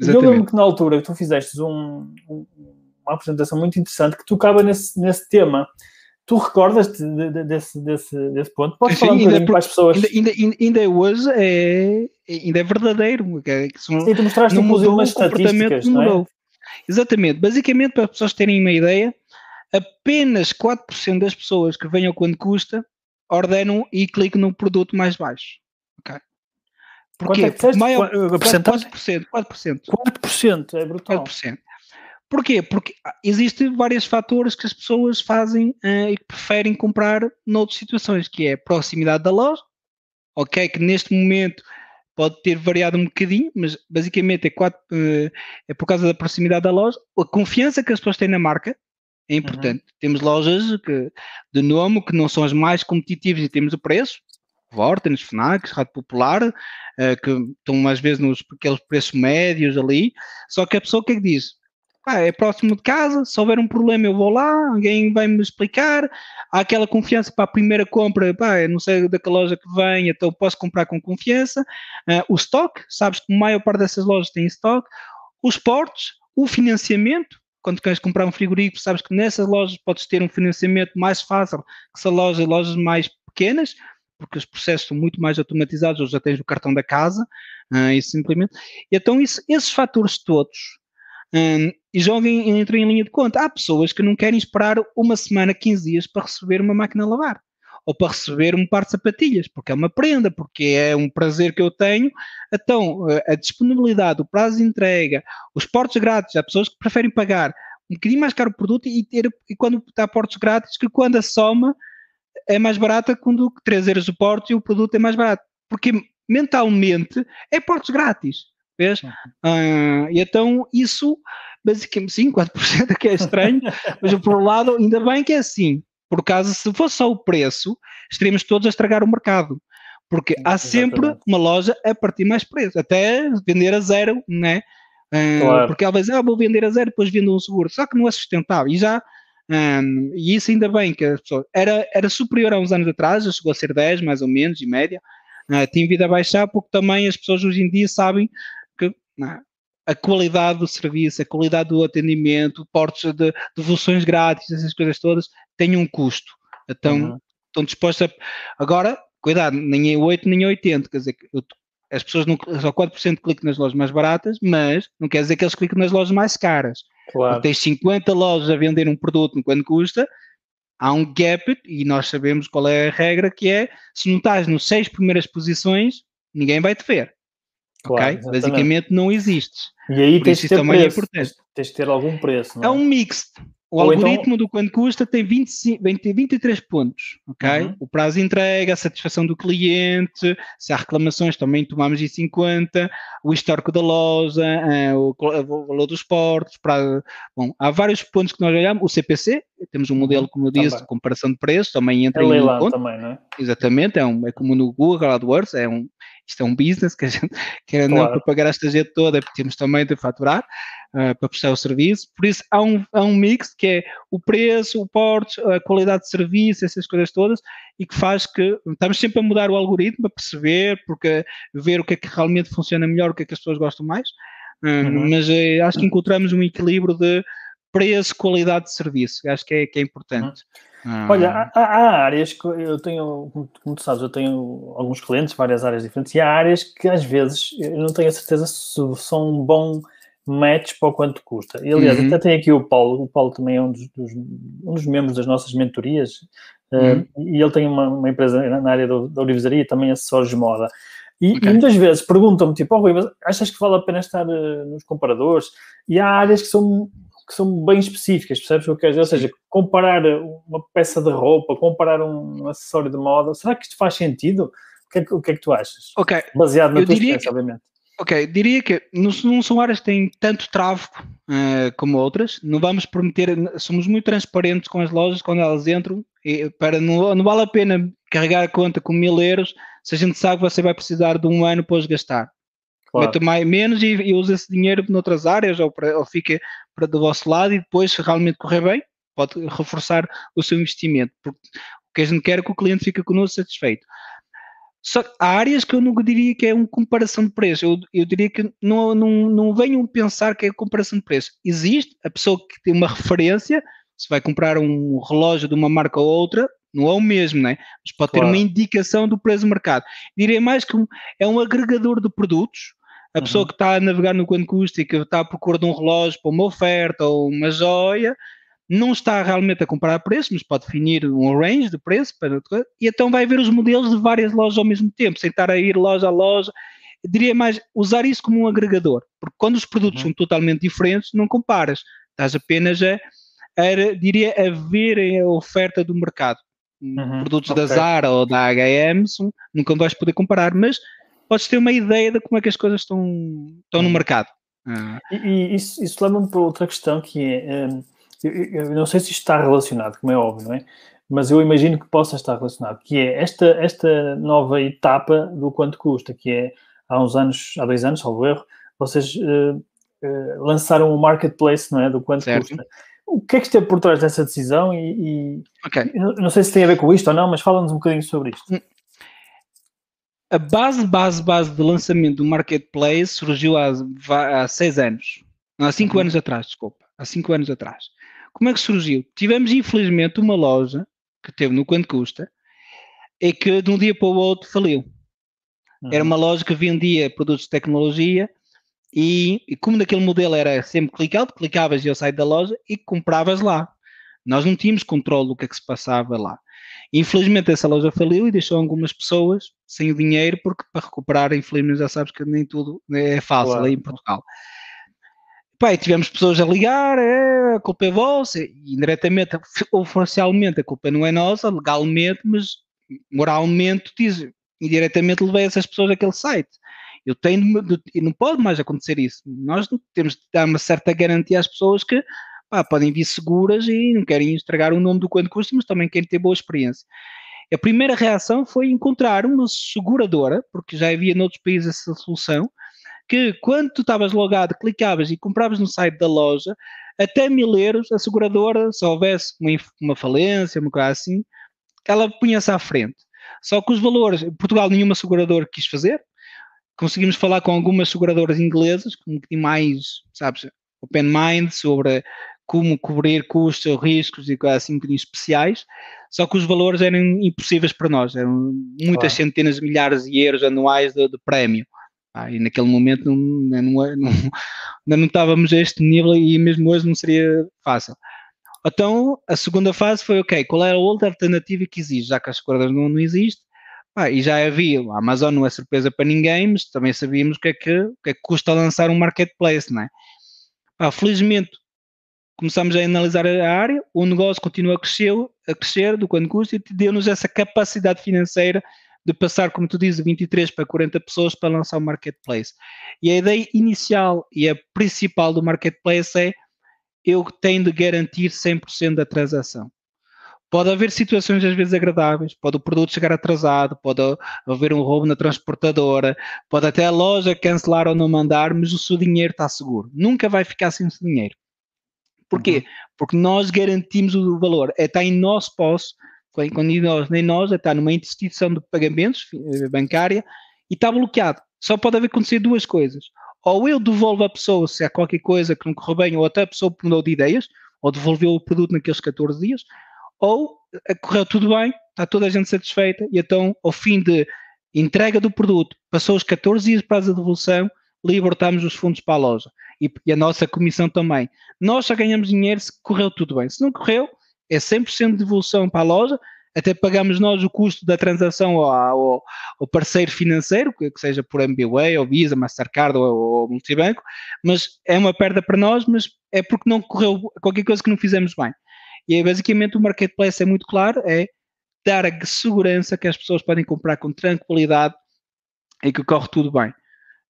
E eu lembro Exatamente. que na altura que tu fizeste um, um- uma apresentação muito interessante que tocava nesse, nesse tema. Tu recordas-te de- de- desse, desse, desse ponto? Podes falar um ainda bocadinho por- para as pessoas? Ainda, ainda, ainda- ainda hoje é, ainda é verdadeiro. que é- são- Sim, tu mostraste inclusive mudou, umas estatísticas, não não é? mudou. Exatamente. Basicamente, para as pessoas terem uma ideia, apenas 4% das pessoas que venham quando custa ordenam e clicam no produto mais baixo. Ok? Quanto Porquê? é que disseste? Maior, Qua- a porcentagem? 4%, 4%. 4%, é brutal. 4%. Porquê? Porque ah, existem vários fatores que as pessoas fazem eh, e que preferem comprar noutras situações, que é a proximidade da loja, ok, que neste momento pode ter variado um bocadinho, mas basicamente é, quatro, eh, é por causa da proximidade da loja, a confiança que as pessoas têm na marca é importante. Temos lojas que, de nome que não são as mais competitivas e temos o preço, Vortens, Fnac, Rádio Popular, eh, que estão às vezes nos aqueles preços médios ali, só que a pessoa o que é que diz? Pá, é próximo de casa, se houver um problema eu vou lá, alguém vai me explicar, há aquela confiança para a primeira compra, pá, não sei daquela loja que vem, então posso comprar com confiança. Ah, o stock, sabes que a maior parte dessas lojas tem stock. Os portos, o financiamento, quando queres comprar um frigorífico, sabes que nessas lojas podes ter um financiamento mais fácil que se lojas, lojas mais pequenas, porque os processos são muito mais automatizados, ou já tens o cartão da casa, ah, e simplesmente. Então isso, esses fatores todos hum, e jogam entram em linha de conta. Há pessoas que não querem esperar uma semana, 15 dias para receber uma máquina a lavar. ou para receber um par de sapatilhas, porque é uma prenda, porque é um prazer que eu tenho. Então, a disponibilidade, o prazo de entrega, os portos grátis, há pessoas que preferem pagar um bocadinho mais caro o produto e, ter, e quando está portos grátis, que quando a soma é mais barata quando 3 euros o porto e o produto é mais barato. Porque mentalmente é portos grátis. Vês? Uh, e então isso, basicamente, sim, 4% é que é estranho, mas por um lado, ainda bem que é assim. Por causa, se fosse só o preço, estaríamos todos a estragar o mercado. Porque há sempre uma loja a partir mais preço, até vender a zero, né? Uh, claro. Porque ela dizer, ah, vou vender a zero, depois vendo um seguro. Só que não é sustentável. E já um, e isso ainda bem que as pessoas. Era, era superior a uns anos atrás, já chegou a ser 10 mais ou menos, em média. Uh, tem vindo a baixar porque também as pessoas hoje em dia sabem uh, a qualidade do serviço, a qualidade do atendimento, portos de devoluções grátis, essas coisas todas, têm um custo. Então, uhum. estão dispostos a. Agora, cuidado, nem é 8 nem é 80, quer dizer, eu, as pessoas não, só 4% clicam nas lojas mais baratas, mas não quer dizer que eles clicam nas lojas mais caras. Claro. Tens 50 lojas a vender um produto quanto custa, há um gap e nós sabemos qual é a regra que é, se não estás nas seis primeiras posições, ninguém vai te ver. Claro, ok? Basicamente não existes. E aí tens de ter também é preço. É importante. Tens de ter algum preço. É? é? um mix. O Ou então algoritmo então... do quanto custa tem 25, 20, 23 pontos, ok? Uhum. O prazo de entrega, a satisfação do cliente, se há reclamações também tomamos em 50, o histórico da loja, uh, o, valor dos portos, bom, há vários pontos que nós olhamos, o CPC, temos um uhum. modelo, como eu disse, também. de comparação de preços, também entra é em leilão ponto. também, não é? Exatamente, é, um, é como no Google AdWords, é um, isto é um business que a gente quer claro. não para pagar esta gente toda, temos também de faturar uh, para prestar o serviço. Por isso há um, há um mix que é o preço, o porte, a qualidade de serviço, essas coisas todas, e que faz que estamos sempre a mudar o algoritmo para perceber, porque ver o que é que realmente funciona melhor, o que é que as pessoas gostam mais. Uh, uhum. Mas uh, acho que encontramos um equilíbrio de preço, qualidade de serviço. Acho que é, que é importante. Uhum. Ah. Olha, há, há, áreas que eu tenho, como tu sabes, eu tenho alguns clientes, várias áreas diferentes, e há áreas que às vezes eu não tenho a certeza se são um bom match para o quanto custa. E aliás, uhum. até tem aqui o Paulo, o Paulo também é um dos, dos um dos membros das nossas mentorias, uhum. uh, e ele tem uma, uma empresa na área do, da orivesaria, também acessórios de moda. E, okay. e muitas vezes perguntam-me, tipo, oh, Rui, mas achas que vale a pena estar uh, nos comparadores? E há áreas que são que são bem específicas, percebes o que eu quero dizer? Ou seja, comparar uma peça de roupa, comparar um acessório de moda, será que isto faz sentido? O que é que, que, é que tu achas? Ok. Baseado na eu tua experiência, que, obviamente. Ok, diria que não, não são áreas que têm tanto tráfego uh, como outras. Não vamos prometer, somos muito transparentes com as lojas quando elas entram. E, para, não, não vale a pena carregar a conta com mil euros se a gente sabe que você vai precisar de um ano para os gastar. Claro. Meto mais, menos e, e usa esse dinheiro noutras áreas ou, para, ou fica para do vosso lado e depois, se realmente correr bem, pode reforçar o seu investimento. Porque o que a gente quer é que o cliente fique connosco satisfeito. Só que há áreas que eu nunca diria que é uma comparação de preço. Eu, eu diria que não, não, não venham pensar que é comparação de preço. Existe a pessoa que tem uma referência, se vai comprar um relógio de uma marca ou outra, não é o mesmo, né? mas pode claro. ter uma indicação do preço do mercado. Diria mais que um, é um agregador de produtos a pessoa uhum. que está a navegar no quanto custa e que está à procura de um relógio para uma oferta ou uma joia, não está realmente a comparar preço, mas pode definir um range de preço para, e então vai ver os modelos de várias lojas ao mesmo tempo, sem estar a ir loja a loja. Eu diria mais usar isso como um agregador, porque quando os produtos uhum. são totalmente diferentes, não comparas, estás apenas a, a diria, a ver a oferta do mercado. Uhum. Produtos okay. da Zara ou da H&M nunca vais poder comparar, mas podes ter uma ideia de como é que as coisas estão, estão no mercado. Ah. E, e, isso, isso leva-me para outra questão que é, um, eu, não sei se isto está relacionado, como é óbvio, não é? Mas eu imagino que possa estar relacionado, que é esta, esta nova etapa do quanto custa, que é há uns anos, há dois anos, salvo erro, vocês uh, uh, lançaram o um marketplace, não é? Do quanto certo. custa. O que é que esteve por trás dessa decisão e, e okay. não sei se tem a ver com isto ou não, mas fala-nos um bocadinho sobre isto. Hum, a base, base, base de lançamento do Marketplace surgiu há, há seis anos. Há cinco uhum. anos atrás, desculpa. Há cinco anos atrás. Como é que surgiu? Tivemos, infelizmente, uma loja que teve no Quanto Custa e que de um dia para o outro faliu. Uhum. Era uma loja que vendia produtos de tecnologia e, e como naquele modelo era sempre clicado, clicavas e eu saí da loja e compravas lá. Nós não tínhamos controle do que é que se passava lá. Infelizmente essa loja faliu e deixou algumas pessoas sem o dinheiro, porque para recuperar, infelizmente já sabes que nem tudo é fácil claro. aí em Portugal. Pai, tivemos pessoas a ligar, é, a culpa é vossa, e indiretamente, oficialmente a culpa não é nossa, legalmente, mas moralmente diz, indiretamente levei essas pessoas àquele site. Eu tenho e não pode mais acontecer isso. Nós temos de dar uma certa garantia às pessoas que pá, podem vir seguras e não querem estragar o nome do quanto custa, mas também querem ter boa experiência. A primeira reação foi encontrar uma seguradora, porque já havia noutros países essa solução, que quando tu estavas logado, clicavas e compravas no site da loja, até mil euros, a seguradora, se houvesse uma, uma falência, uma coisa assim, ela punha-se à frente. Só que os valores, Portugal nenhuma seguradora quis fazer, conseguimos falar com algumas seguradoras inglesas, com um bocadinho mais, sabes, open mind sobre como cobrir custos, riscos e coisas assim um bocadinho especiais, só que os valores eram impossíveis para nós, eram muitas claro. centenas de milhares de euros anuais de, de prémio. Ah, e naquele momento não, não, não, não, estávamos a este nível e mesmo hoje não seria fácil. Então, a segunda fase foi, ok, qual era a outra alternativa que existe, já que as cordas não, não existe, ah, e já havia, a Amazon não é surpresa para ninguém, mas também sabíamos o que é que, o que, é que custa lançar um marketplace, não é? Ah, felizmente, começamos a analisar a área, o negócio continua a crescer, a crescer do quanto custa e deu-nos essa capacidade financeira de passar, como tu dizes, de 23 para 40 pessoas para lançar o marketplace. E a ideia inicial e a principal do marketplace é eu tenho de garantir 100% da transação. Pode haver situações às vezes agradáveis, pode o produto chegar atrasado, pode haver um roubo na transportadora, pode até a loja cancelar ou não mandar, mas o seu dinheiro está seguro. Nunca vai ficar sem o seu dinheiro. Porquê? Uhum. Porque nós garantimos o valor. É está em nosso posse, quando nós, nem nós, é está numa instituição de pagamentos eh, bancária e está bloqueado. Só pode haver acontecer duas coisas. Ou eu devolvo a pessoa se há qualquer coisa que não correu bem, ou até a pessoa mudou de ideias, ou devolveu o produto naqueles 14 dias, ou eh, correu tudo bem, está toda a gente satisfeita, e então, ao fim de entrega do produto, passou os 14 dias para a devolução, libertamos os fundos para a loja. E, e, a nossa comissão também. Nós só ganhamos dinheiro se correu tudo bem. Se não correu, é 100% de devolução para a loja, até pagamos nós o custo da transação ao, ao, parceiro financeiro, que, seja por MBWay, ou Visa, Mastercard ou, ou Multibanco, mas é uma perda para nós, mas é porque não correu qualquer coisa que não fizemos bem. E aí, basicamente, o marketplace é muito claro, é dar a segurança que as pessoas podem comprar com tranquilidade e que corre tudo bem.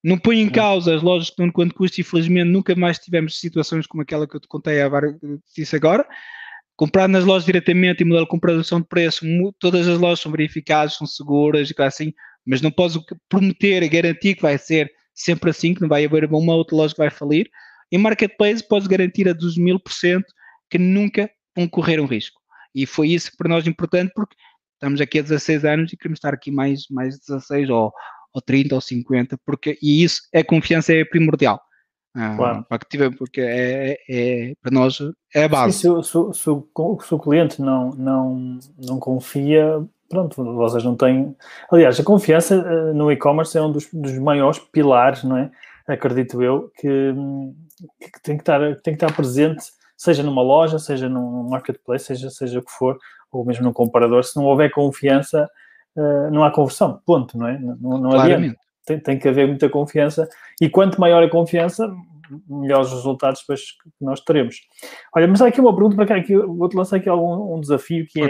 Não põe em causa as lojas que estão quanto custa, infelizmente nunca mais tivemos situações como aquela que eu te contei a disse agora. Comprar nas lojas diretamente e modelo de comprovação de preço, todas as lojas são verificadas, são seguras e assim, mas não posso prometer e garantir que vai ser sempre assim, que não vai haver uma outra loja que vai falir. Em marketplace podes garantir a dos mil por cento que nunca vão correr um risco. E foi isso para nós importante porque estamos aqui há 16 anos e queremos estar aqui mais, mais 16 ou, ou 30 ou 50, porque, e isso, a confiança é primordial. Ah, claro. para que porque é, é, para nós é a base. Sim, se, se, se, o, se o cliente não, não, não confia, pronto, vocês não têm. Aliás, a confiança eh, no e-commerce é um dos, dos maiores pilares, não é? Acredito eu, que, que, tem, que estar, tem que estar presente seja numa loja, seja num marketplace, seja, seja o que for, ou mesmo num comparador, se não houver confiança, uh, não há conversão, ponto, não é? Não, não adianta. Tem, tem que haver muita confiança e quanto maior a confiança, melhores resultados depois que nós teremos. Olha, mas há aqui uma pergunta para cá, aqui, vou-te lançar aqui algum um desafio que é,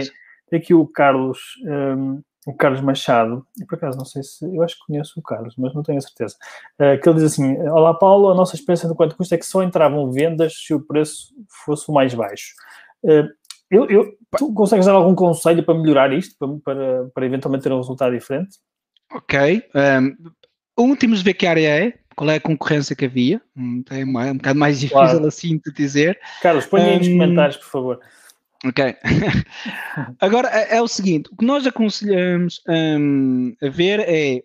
tem aqui o Carlos, um, o Carlos Machado, e por acaso não sei se, eu acho que conheço o Carlos, mas não tenho a certeza, uh, que ele diz assim, Olá Paulo, a nossa experiência do quanto custa é que só entravam vendas se o preço fosse o mais baixo. Uh, eu, eu, tu consegues dar algum conselho para melhorar isto, para, para, para eventualmente ter um resultado diferente? Ok. Um, o último ver que área é, qual é a concorrência que havia, hum, é um, um bocado mais difícil claro. assim de dizer. Carlos, põe aí um, nos comentários, por favor. Ok. Agora é, é, o seguinte: o que nós aconselhamos um, a ver é.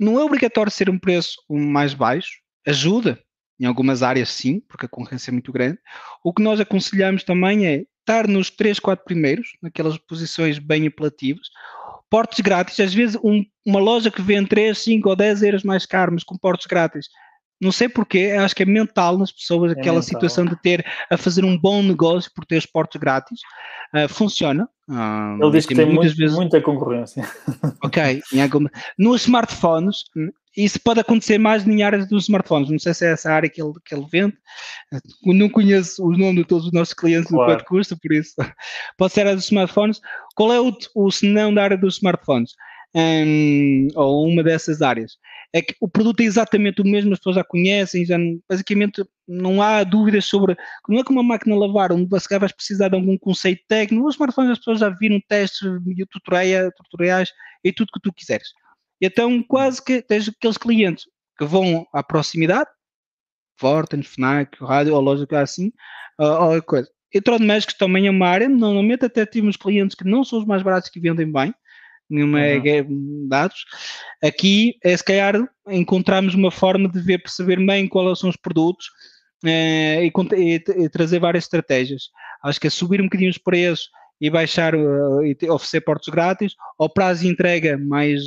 Não é obrigatório ser um preço mais baixo, ajuda, em algumas áreas sim, porque a concorrência é muito grande. O que nós aconselhamos também é estar nos 3, 4 primeiros, naquelas posições bem apelativas. Portos grátis, às vezes um, uma loja que vende 3, 5 ou 10 euros mais caro, mas com portos grátis, Não sei porquê, acho que é mental nas pessoas, é aquela mental. situação de ter a fazer um bom negócio por ter os portos grátis. Uh, funciona. Uh, Ele diz que tem muitas vezes... muita concorrência. Ok. Alguma... Nos smartphones, isso pode acontecer mais em áreas dos smartphones. Não sei se é essa área que ele, que ele vende. Eu não conheço os nomes de todos os nossos clientes claro. do quanto custa, por isso pode ser a dos smartphones. Qual é o, o senão da área dos smartphones? Um, ou uma dessas áreas. É que o produto é exatamente o mesmo, as pessoas já conhecem, já basicamente não há dúvidas sobre. Não é como uma máquina lavar, onde você vais precisar de algum conceito técnico. Os smartphones as pessoas já viram testes, tutoriais, tutoriais e tudo que tu quiseres. Então, quase que tens aqueles clientes que vão à proximidade, Fortens, FNAC, rádio ou loja assim, ou, ou coisa. Eletrodomésticos também é uma área, normalmente até temos clientes que não são os mais baratos que vendem bem, nenhuma uhum. dados. Aqui é se calhar encontrarmos uma forma de ver, perceber bem quais são os produtos eh, e, e, e, trazer várias estratégias. Acho que é subir um bocadinho os preços e baixar uh, e oferecer portos grátis, ou prazo de entrega mais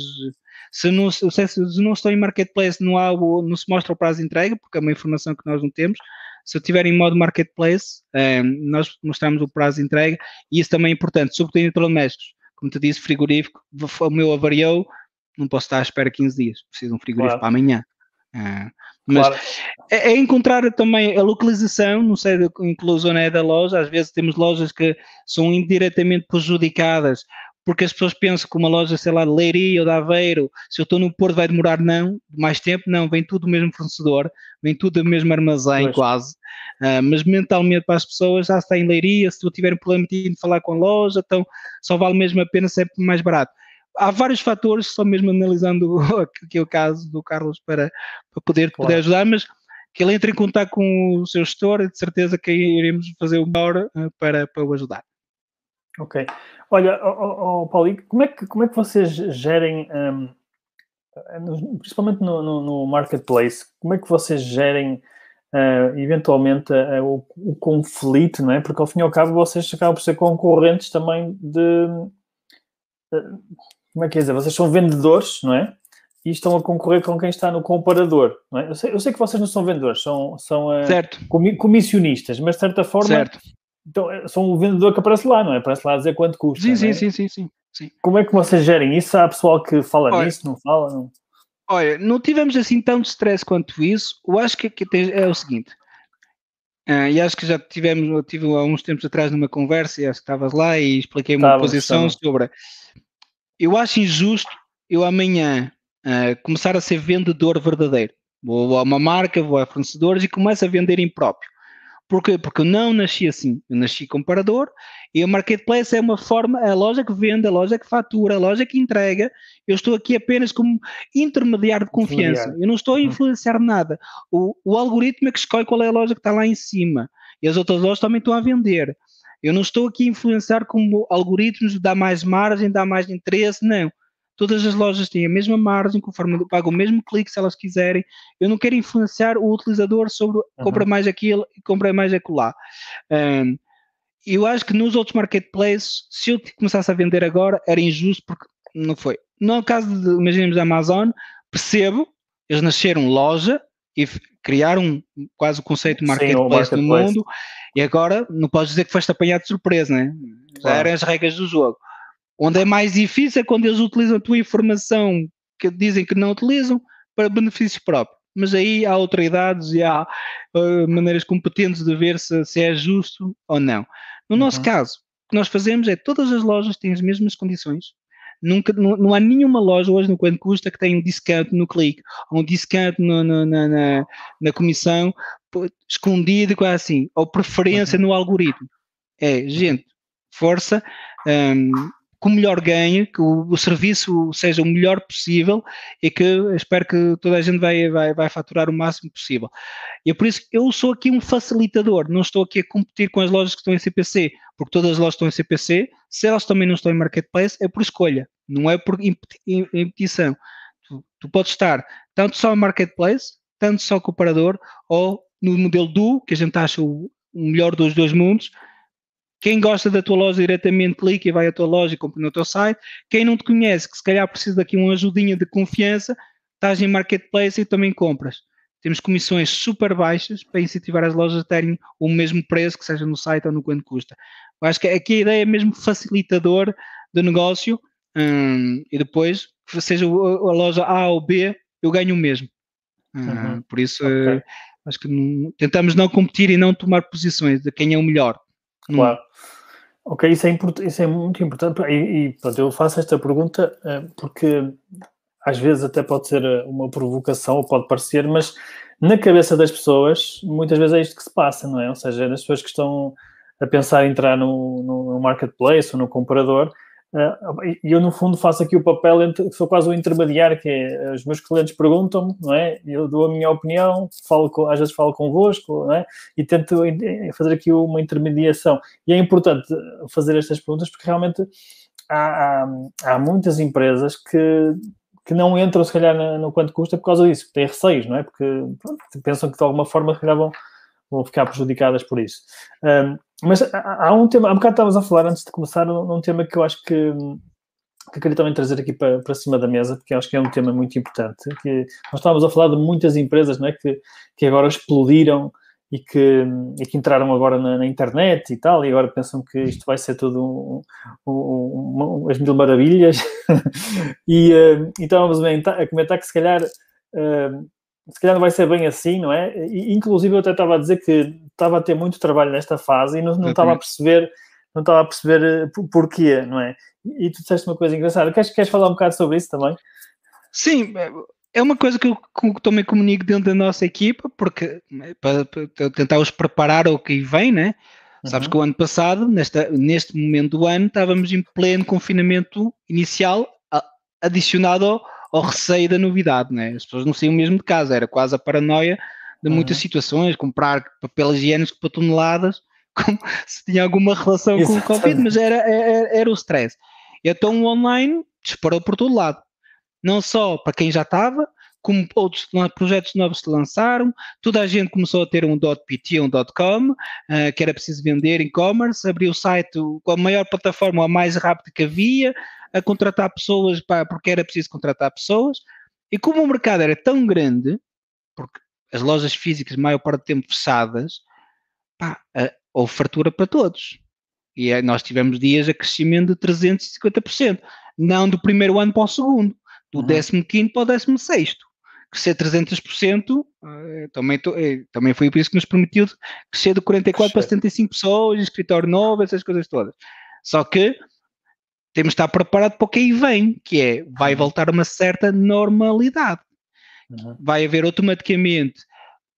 se não, se, se não estou em marketplace, não, há, não se mostra o prazo de entrega, porque é uma informação que nós não temos. Se eu estiver em modo marketplace, eh, nós mostramos o prazo de entrega e isso também é importante, sobretudo em eletrodomésticos. Como te disse, frigorífico, o meu avariou, não posso estar à espera 15 dias, preciso de um frigorífico claro. para amanhã. Uh, mas claro. é, é, encontrar também a localização, não sei em que zona é da loja, às vezes temos lojas que são indiretamente prejudicadas porque as pessoas pensam que uma loja, sei lá, de Leiria ou de Aveiro, se eu estou no Porto vai demorar não, mais tempo, não, vem tudo do mesmo fornecedor, vem tudo do mesmo armazém pois. quase, uh, mas mentalmente para as pessoas já está em Leiria, se eu tiver um problema de falar com a loja, então só vale mesmo a pena ser mais barato. Há vários fatores, só mesmo analisando aqui o caso do Carlos para, para poder, claro. poder ajudar, mas que ele entre em contato com o seu gestor e de certeza que iremos fazer o melhor uh, para, para o ajudar. Ok. Olha, oh, oh, Paulo, como é, que, como é que vocês gerem, um, principalmente no, no, no, marketplace, como é que vocês gerem uh, eventualmente uh, o, o, conflito, não é? Porque ao fim e ao cabo vocês acabam por ser concorrentes também de. Como é que é dizer? Vocês são vendedores, não é? E estão a concorrer com quem está no comparador, não é? Eu sei, eu sei que vocês não são vendedores, são, são comissionistas, mas de certa forma. Certo então, é, são o vendedor que aparece lá, não é? Aparece lá a dizer quanto custa. Sim, é? sim, sim, sim, sim, sim, Como é que vocês gerem isso? Há pessoal que fala olha, nisso, não fala? Não? Olha, não tivemos assim tanto stress quanto isso. Eu acho que, que é o seguinte. Uh, e acho que já tivemos, eu tive há uns tempos atrás numa conversa, e acho que estavas lá e expliquei uma posição sobre. Eu acho injusto eu amanhã uh, começar a ser vendedor verdadeiro. Vou a uma marca, vou a fornecedores e começo a vender em próprio. Porquê? Porque eu não nasci assim. Eu nasci comparador e o marketplace é uma forma, é a loja que vende, a loja que fatura, a loja que entrega. Eu estou aqui apenas como intermediário de confiança. Eu não estou a uhum. influenciar nada. O, o algoritmo é que escolhe qual é a loja que está lá em cima. E as outras lojas também estão a vender. Eu não estou aqui a influenciar como algoritmos, dá mais margem, dá mais interesse, não. Todas as lojas têm a mesma margem, conforme pagam o mesmo clique se elas quiserem. Eu não quero influenciar o utilizador sobre uhum. compra mais aquilo e compra mais acolá. Um, eu acho que nos outros marketplaces, se eu começasse a vender agora, era injusto porque não foi. No caso de, imaginemos, a Amazon, percebo, eles nasceram loja e criaram quase o conceito de marketplace, Sim, marketplace, no mundo e agora não podes dizer que foste apanhado de surpresa, né? Já claro. eram as regras do jogo. Onde é mais difícil é quando eles utilizam a tua informação que dizem que não utilizam para benefícios próprios. Mas aí há autoridades e há uh, maneiras competentes de ver se, se, é justo ou não. No uhum. nosso caso, o que nós fazemos é todas as lojas têm as mesmas condições. Nunca, não, não há nenhuma loja hoje no quanto custa que tenha um discount no clique, ou um discount no, no, na, na, na, comissão escondido, quase assim, ou preferência no algoritmo. É, gente, força, um, com o melhor ganho, que o, o, serviço seja o melhor possível e que espero que toda a gente vai, vai, vai faturar o máximo possível. E é por isso que eu sou aqui um facilitador, não estou aqui a competir com as lojas que estão em CPC, porque todas as lojas estão em CPC, se elas também não estão em Marketplace, é por escolha, não é por impetição. Tu, tu podes estar tanto só Marketplace, tanto só comparador, ou no modelo do, que a gente acha o melhor dos dois mundos, quem gosta da tua loja diretamente clica e vai à tua loja e compra no teu site. Quem não te conhece, que se calhar precisa daqui uma ajudinha de confiança, estás em marketplace e também compras. temos comissões super baixas para incentivar as lojas a terem o mesmo preço, que seja no site ou no quanto custa. Eu acho que aqui a ideia é mesmo facilitador do negócio hum, e depois, seja a loja A ou B, eu ganho o mesmo. Hum, uhum. Por isso, okay. acho que tentamos não competir e não tomar posições de quem é o melhor. Hum. Claro. Hum. Ok, isso é, isso é muito importante. E, e pronto, eu faço esta pergunta uh, porque às vezes até pode ser eh, uma provocação, ou pode parecer, mas na cabeça das pessoas, muitas vezes é isto que se passa, não é? Ou seja, as pessoas que estão a pensar em entrar no, no marketplace ou no comprador, uh, e eu no fundo faço aqui o papel, entre, sou quase o intermediário, que é, os meus clientes perguntam-me, não é? Eu dou a minha opinião, falo com, às vezes falo convosco, não é? E tento fazer aqui uma intermediação. E é importante fazer estas perguntas porque realmente há, há, há muitas empresas que que não entram, se calhar, no quanto custa por causa disso, têm receios, não é? Porque pronto, pensam que de alguma forma, se calhar, vão, vão ficar prejudicadas por isso. Um, mas há, há, um tema, há um bocado estávamos a falar antes de começar, um, um tema que eu acho que, que queria também trazer aqui para, para cima da mesa, porque acho que é um tema muito importante. Que nós estávamos a falar de muitas empresas não é? que, que agora explodiram e que, e que entraram agora na, na, internet e tal, e agora pensam que isto vai ser tudo um, um, um, as mil maravilhas. e, uh, e estávamos a comentar que se calhar, uh, se calhar não vai ser bem assim, não é? E, inclusive eu até estava a dizer que estava a ter muito trabalho nesta fase e não, não estava a perceber não estava a perceber eh, porquê, não é? E tu disseste uma coisa engraçada. Queres, queres falar um bocado sobre isso também? Sim, é uma coisa que eu, também comunico dentro da nossa equipa, porque né, para, para tentar os preparar ao que vem, né? Uhum. Sabes que o ano passado, nesta, neste momento do ano, estávamos em pleno confinamento inicial, adicionado ao, ao receio da novidade, né? As pessoas não saíam mesmo de casa, era quase a paranoia de muitas uhum. situações, comprar papel higiênico para toneladas, como se tinha alguma relação com o Covid, mas era, era, era o stress. Então o online disparou por todo lado não só para quem já estava, como outros projetos novos se lançaram, toda a gente começou a ter um .pt, um .com, uh, que era preciso vender e-commerce, abriu o site com a maior plataforma, a mais rápida que havia, a contratar pessoas, pá, porque era preciso contratar pessoas, e como o mercado era tão grande, porque as lojas físicas, maior parte do tempo fechadas, pá, uh, houve fartura para todos. E uh, nós tivemos dias a crescimento de 350%, não do primeiro ano para o segundo do uhum. 15 para o 16. Crescer 300% eh, também, eh, também foi por isso que nos permitiu crescer de 44 para 75 pessoas, escritório novo, essas coisas todas. Só que temos de estar preparado para o que aí vem, que é, vai uhum. voltar uma certa normalidade. Uhum. Vai haver automaticamente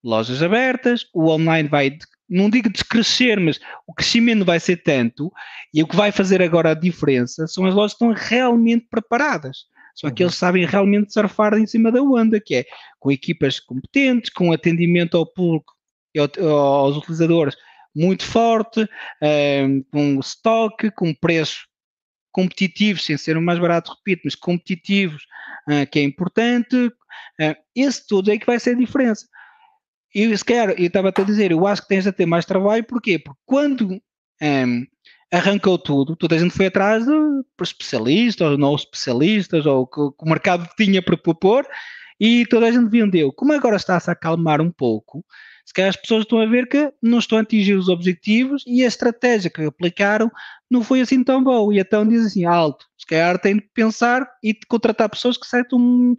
lojas abertas, o online vai, não digo descrescer, mas o crescimento vai ser tanto, e o que vai fazer agora a diferença são as lojas que estão realmente preparadas. Só que eles sabem realmente surfar em cima da onda, que é com equipas competentes, com atendimento ao público e aos utilizadores muito forte, ehm, com estoque, com preços competitivos, sem ser o mais barato, repito, mas competitivos, uh, que é importante. Uh, esse tudo é que vai ser a diferença. E se calhar, eu estava a dizer, eu acho que tens a ter mais trabalho, porquê? Porque quando um, ehm, arrancou tudo, toda a gente foi atrás de especialistas ou não especialistas ou o que, o mercado tinha para propor e toda a gente vendeu. Como agora está-se a acalmar um pouco, se calhar as pessoas estão a ver que não estão a atingir os objetivos e a estratégia que aplicaram não foi assim tão boa. E então diz assim, alto, se calhar tem de pensar e de contratar pessoas que sejam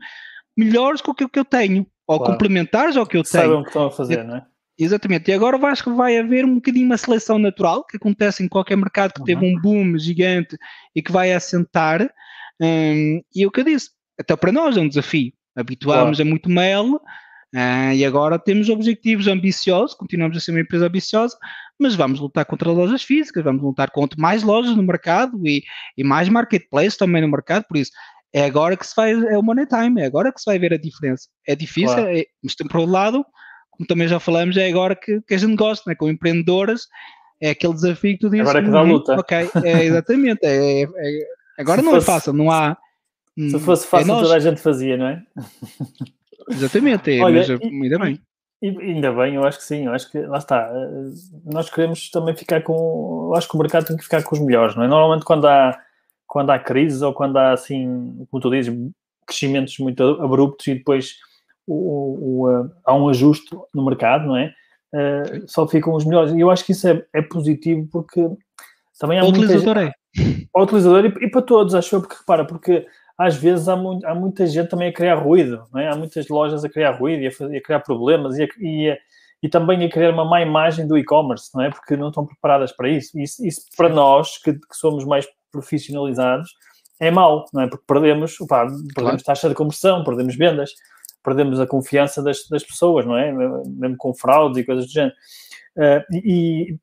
melhores com o que eu tenho, ou claro. complementares ao que eu tenho. Sabem o que estão a fazer, não é? Exatamente, e agora acho que vai haver um bocadinho uma seleção natural que acontece em qualquer mercado que uhum. teve um boom gigante e que vai assentar. Um, e o que eu disse, até para nós é um desafio. Habituámos claro. a muito mail uh, e agora temos objetivos ambiciosos, continuamos a ser uma empresa ambiciosa, mas vamos lutar contra lojas físicas, vamos lutar contra mais lojas no mercado e, e mais marketplace também no mercado, por isso é agora que se vai, é o money time, é agora que se vai ver a diferença. É difícil, claro. é, mas por outro lado, como também já falamos, é agora que, que a gente gosta, né? com empreendedoras, é aquele desafio que tu dizes. Agora é que dá uhum, luta. Ok, é, exatamente. É, é, é agora se não é fosse, é fácil, não há. Se hum, fosse fácil, é toda a gente fazia, não é? Exatamente, é, Olha, mas e, ainda bem. E, ainda bem, eu acho que sim, eu acho que lá está. Eh, nós queremos também ficar com. Eu acho que o mercado tem que ficar com os melhores, não é? Normalmente quando há, quando há crises ou quando há assim, como tu dizes, crescimentos muito abruptos e depois o, o, há um ajuste no mercado, não é? Uh, só ficam os melhores. E eu acho que isso é, é positivo porque também há o utilizador é. Ao utilizador e, e, para todos, acho eu, porque repara, porque às vezes há, mu há muita gente também a criar ruído, não é? Há muitas lojas a criar ruído e a, fazer, a criar problemas e, a, e, e, também a criar uma má imagem do e-commerce, não é? Porque não estão preparadas para isso. Isso, isso para nós, que, que, somos mais profissionalizados, é mau, não é? Porque perdemos, opa, perdemos claro. taxa de conversão, perdemos vendas, perdemos a confiança das, das pessoas, não é? Mesmo com fraudes e coisas do género. Uh, e,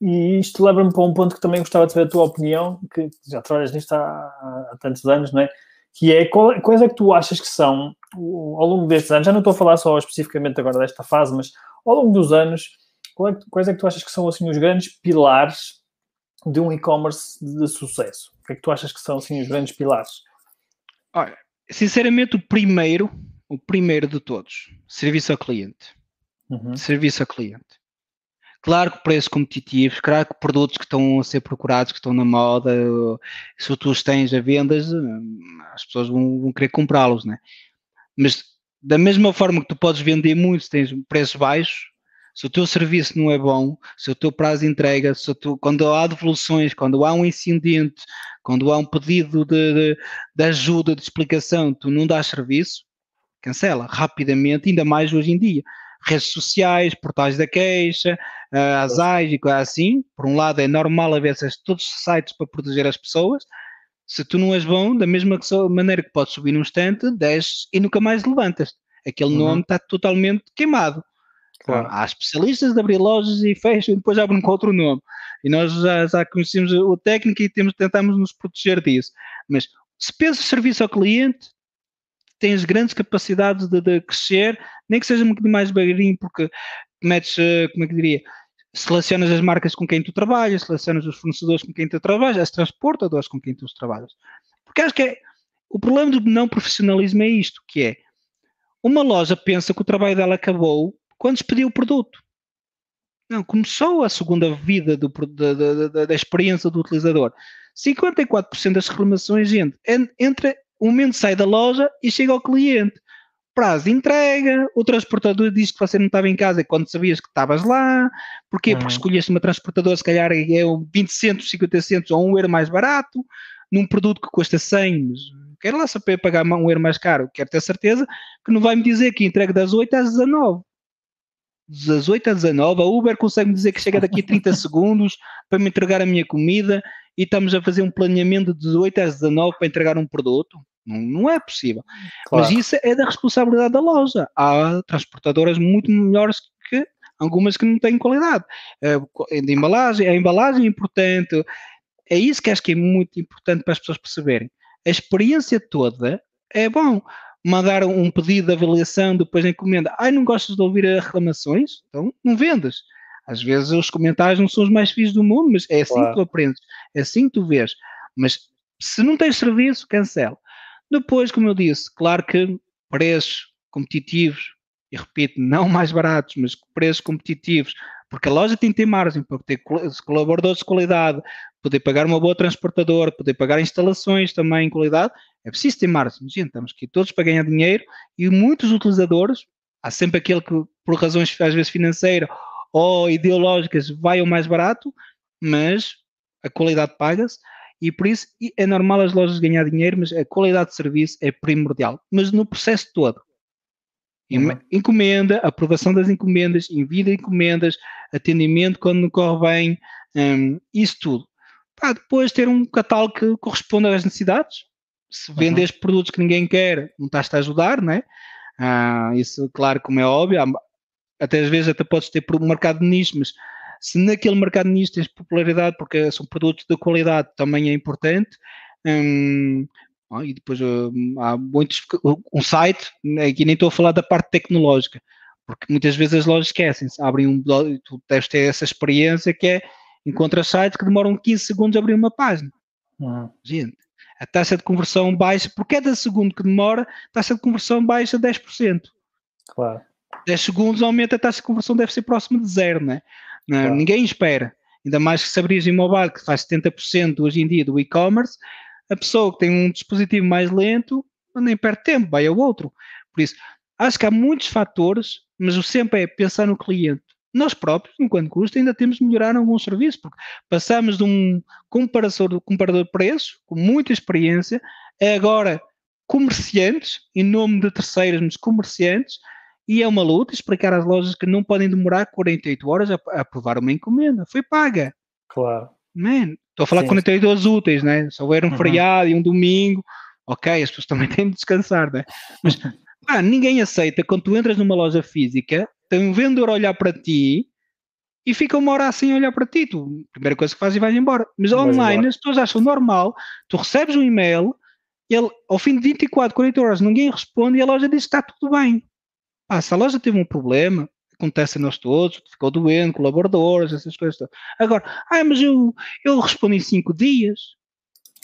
e isto leva-me para um ponto que também gostava de saber a tua opinião, que já trabalhas nisto há, há tantos anos, não é? Que é quais é que tu achas que são, ao longo destes anos, já não estou a falar só especificamente agora desta fase, mas ao longo dos anos, é quais é que tu achas que são assim os grandes pilares de um e-commerce de sucesso? O que é que tu achas que são assim os grandes pilares? Olha, sinceramente, o primeiro, o primeiro de todos, serviço ao cliente. Uhum. Serviço ao cliente. Claro que preços competitivos, claro que produtos que estão a ser procurados, que estão na moda, se tu os tens a vendas, as pessoas vão, vão querer comprá-los, né? Mas da mesma forma que tu podes vender muito se tens preços baixos, se o teu serviço não é bom, se o teu prazo de entrega, se tu, quando há devoluções, quando há um incidente, quando há um pedido de, de, de ajuda, de explicação, tu não dás serviço, cancela rapidamente, ainda mais hoje em dia redes sociais, portais da queixa, uh, as AIS e coisas assim. Por um lado, é normal haver todos os sites para proteger as pessoas. Se tu não és bom, da mesma maneira que podes subir num estante, desces e nunca mais levantas. Aquele uhum. nome está totalmente queimado. Claro. Há especialistas de abrir lojas e fecham e depois abrem com outro nome. E nós já, já conhecemos o técnico e temos, tentamos nos proteger disso. Mas se pensas serviço ao cliente, tens grandes capacidades de, de, crescer, nem que seja um bocadinho mais devagarinho, porque metes, eh, como é que diria, selecionas as marcas com quem tu trabalhas, selecionas os fornecedores com quem tu trabalhas, as transportadoras com quem tu trabalhas. Porque acho que é, o problema do não profissionalismo é isto, que é, uma loja pensa que o trabalho dela acabou quando expediu o produto. Não, começou a segunda vida do, da, da, da, da experiência do utilizador. 54% das reclamações entre, entre o momento sai da loja e chega ao cliente. Prazo de entrega, o transportador diz que você não estava em casa quando sabias que estavas lá. Porquê? Uhum. Porque escolheste uma transportadora, se calhar é um 20 centos, 50 centos ou um euro mais barato, num produto que custa 100, mas quero lá saber pagar um euro mais caro. Quero ter certeza que não vai me dizer que entrega das 8 às 19 das 8 às 19, a Uber consegue me dizer que chega daqui a 30 segundos para me entregar a minha comida e estamos a fazer um planeamento de 18 às 19 para entregar um produto. Não, não é possível. Claro. Mas isso é da responsabilidade da loja. Há transportadoras muito melhores que algumas que não têm qualidade. É, de embalagem, a embalagem é importante. É isso que acho que é muito importante para as pessoas perceberem. A experiência toda é bom. Mandar um pedido de avaliação depois da encomenda. Ai, não gostas de ouvir reclamações? Então não vendas. Às vezes os comentários não são os mais fixos do mundo, mas é assim claro. que tu aprendes, é assim que tu vês. Mas se não tens serviço, cancela. Depois, como eu disse, claro que preços competitivos, e repito, não mais baratos, mas preços competitivos, porque a loja tem que ter margem para ter colaboradores de qualidade, poder pagar uma boa transportadora, poder pagar instalações também em qualidade, é preciso ter margem. Gente, estamos aqui todos para ganhar dinheiro e muitos utilizadores, há sempre aquele que, por razões às vezes financeiras ou ideológicas, vai ao mais barato, mas a qualidade paga-se. E por isso é normal as lojas ganhar dinheiro, mas a qualidade de serviço é primordial. Mas no processo todo. Uhum. Encomenda, aprovação das encomendas, envio de encomendas, atendimento quando não corre bem, um, isso tudo. Depois ter um catálogo que corresponda às necessidades. Se vendes uhum. produtos que ninguém quer, não estás a ajudar, né? Ah, isso, claro, como é óbvio, até às vezes até podes ter um mercado de nicho, mas se naquele mercado nisso tens popularidade, porque são produtos de qualidade, também é importante. Hum, e depois hum, há muitos. Um site, aqui nem estou a falar da parte tecnológica, porque muitas vezes as lojas esquecem-se, abrem um blog, tu deves ter essa experiência que é encontras sites que demoram 15 segundos a abrir uma página. Uhum. Gente, a taxa de conversão baixa, por cada segundo que demora, a taxa de conversão baixa 10%. Claro. 10 segundos aumenta a taxa de conversão, deve ser próxima de zero, né? Claro. Ninguém espera. Ainda mais que se abrir em mobile, que faz 70% hoje em dia do e-commerce, a pessoa que tem um dispositivo mais lento nem perde tempo, vai ao outro. Por isso, acho que há muitos fatores, mas o sempre é pensar no cliente. Nós próprios, enquanto custo, ainda temos de melhorar algum serviço, porque passamos de um comparador, comparador de preço, com muita experiência, a agora comerciantes, em nome de terceiros, mas comerciantes, e é uma luta explicar às lojas que não podem demorar 48 horas a, a aprovar uma encomenda. Foi paga. Claro. Man, estou a falar de 48 horas úteis, né? Se houver um uhum. feriado e um domingo, ok, as pessoas também têm de descansar, né? Mas ah, ninguém aceita quando tu entras numa loja física, tem um vendedor a olhar para ti e fica uma hora assim a olhar para ti. Tu, a primeira coisa que fazes e vais embora. Mas vais online embora. as pessoas acham normal, tu recebes um e-mail, ele, ao fim de 24, 40 horas ninguém responde e a loja diz que está tudo bem. Ah, se a loja teve um problema, acontece a nós todos, ficou doente, colaboradores, essas coisas. Todas. Agora, ah, mas eu, eu respondo em 5 dias.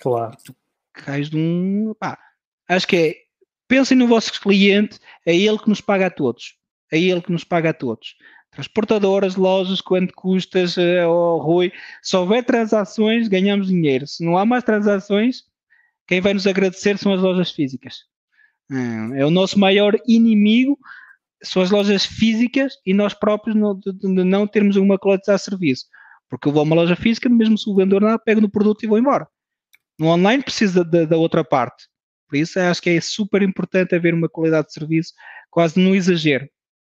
Claro. Tu cais de um. Pá, acho que é. Pensem no vosso cliente, é ele que nos paga a todos. É ele que nos paga a todos. Transportadoras, lojas, quanto custas, oh, Rui. Se houver transações, ganhamos dinheiro. Se não há mais transações, quem vai nos agradecer são as lojas físicas. É, é o nosso maior inimigo são as lojas físicas e nós próprios não, de, de não termos uma qualidade de serviço. Porque eu vou a uma loja física, mesmo se o vendedor não, pego no produto e vou embora. No online precisa da, da outra parte. Por isso acho que é super importante haver uma qualidade de serviço quase no exagero.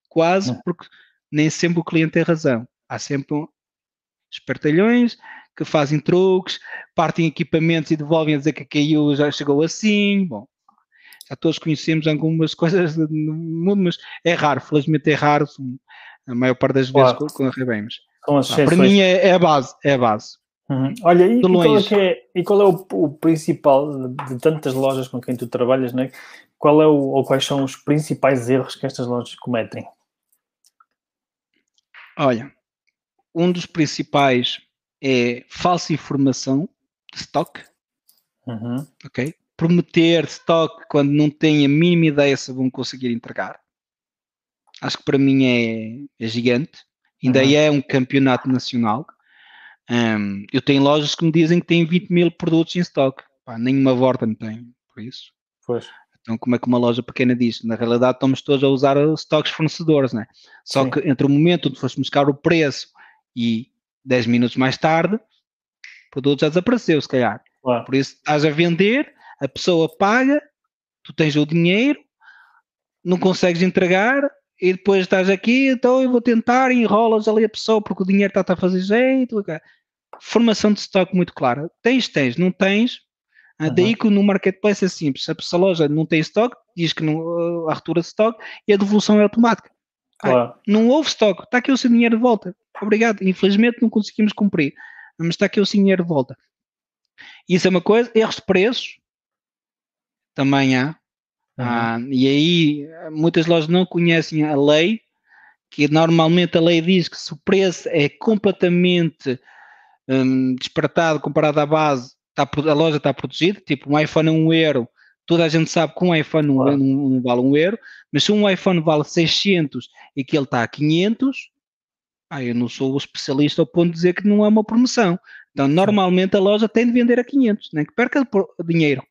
Quase porque nem sempre o cliente tem razão. Há sempre um, espertalhões que fazem truques, partem equipamentos e devolvem a dizer que caiu, já chegou assim. Bom, já todos conhecemos algumas coisas no mundo, mas é raro, felizmente é raro, a maior parte das vezes claro. quando arrebemos. Ah, para mim é, é, a base, é a base. Uhum. Olha, e, e, qual é, é, e, qual é, o, o, principal de tantas lojas com quem tu trabalhas, né? qual é o, ou quais são os principais erros que estas lojas cometem? Olha, um dos principais é falsa informação de stock. Uhum. Ok? Prometer stock quando não tem a mínima ideia se vão conseguir entregar. Acho que para mim é, é gigante. Ainda uhum. é um campeonato nacional. Um, eu tenho lojas que me dizem que têm 20 mil produtos em stock. Pá, nenhuma Vorta não tem, por isso. Pois. Então, como é que uma loja pequena diz? Na realidade, estamos todos a usar stocks fornecedores, né? Só Sim. que entre o momento onde foste buscar o preço e 10 minutos mais tarde, o produto já desapareceu, se calhar. Claro. Por isso, estás a vender a pessoa paga, tu tens o dinheiro, não consegues entregar e depois estás aqui, então eu vou tentar e enrolas ali a pessoa porque o dinheiro está a fazer jeito. Formação de estoque muito clara. Tens, tens, não tens. Uhum. Daí que no marketplace é simples. A loja não tem estoque, diz que não, a retura de estoque e a devolução é automática. Claro. Ah, não houve estoque, está aqui o seu dinheiro de volta. Obrigado. Infelizmente não conseguimos cumprir, mas está aqui o seu dinheiro de volta. Isso é uma coisa. Erros de preços, também há. Uhum. Ah, e aí muitas lojas não conhecem a lei, que normalmente a lei diz que se o preço é completamente um, disparatado comparado à base, tá, a loja está protegida, tipo um iPhone é um euro, toda a gente sabe que um iPhone não, não, não vale um euro, mas se um iPhone vale 600 e que ele está a 500, ah, eu não sou o especialista ao ponto de dizer que não é uma promoção. Então, normalmente a loja tem de vender a 500, nem que perca dinheiro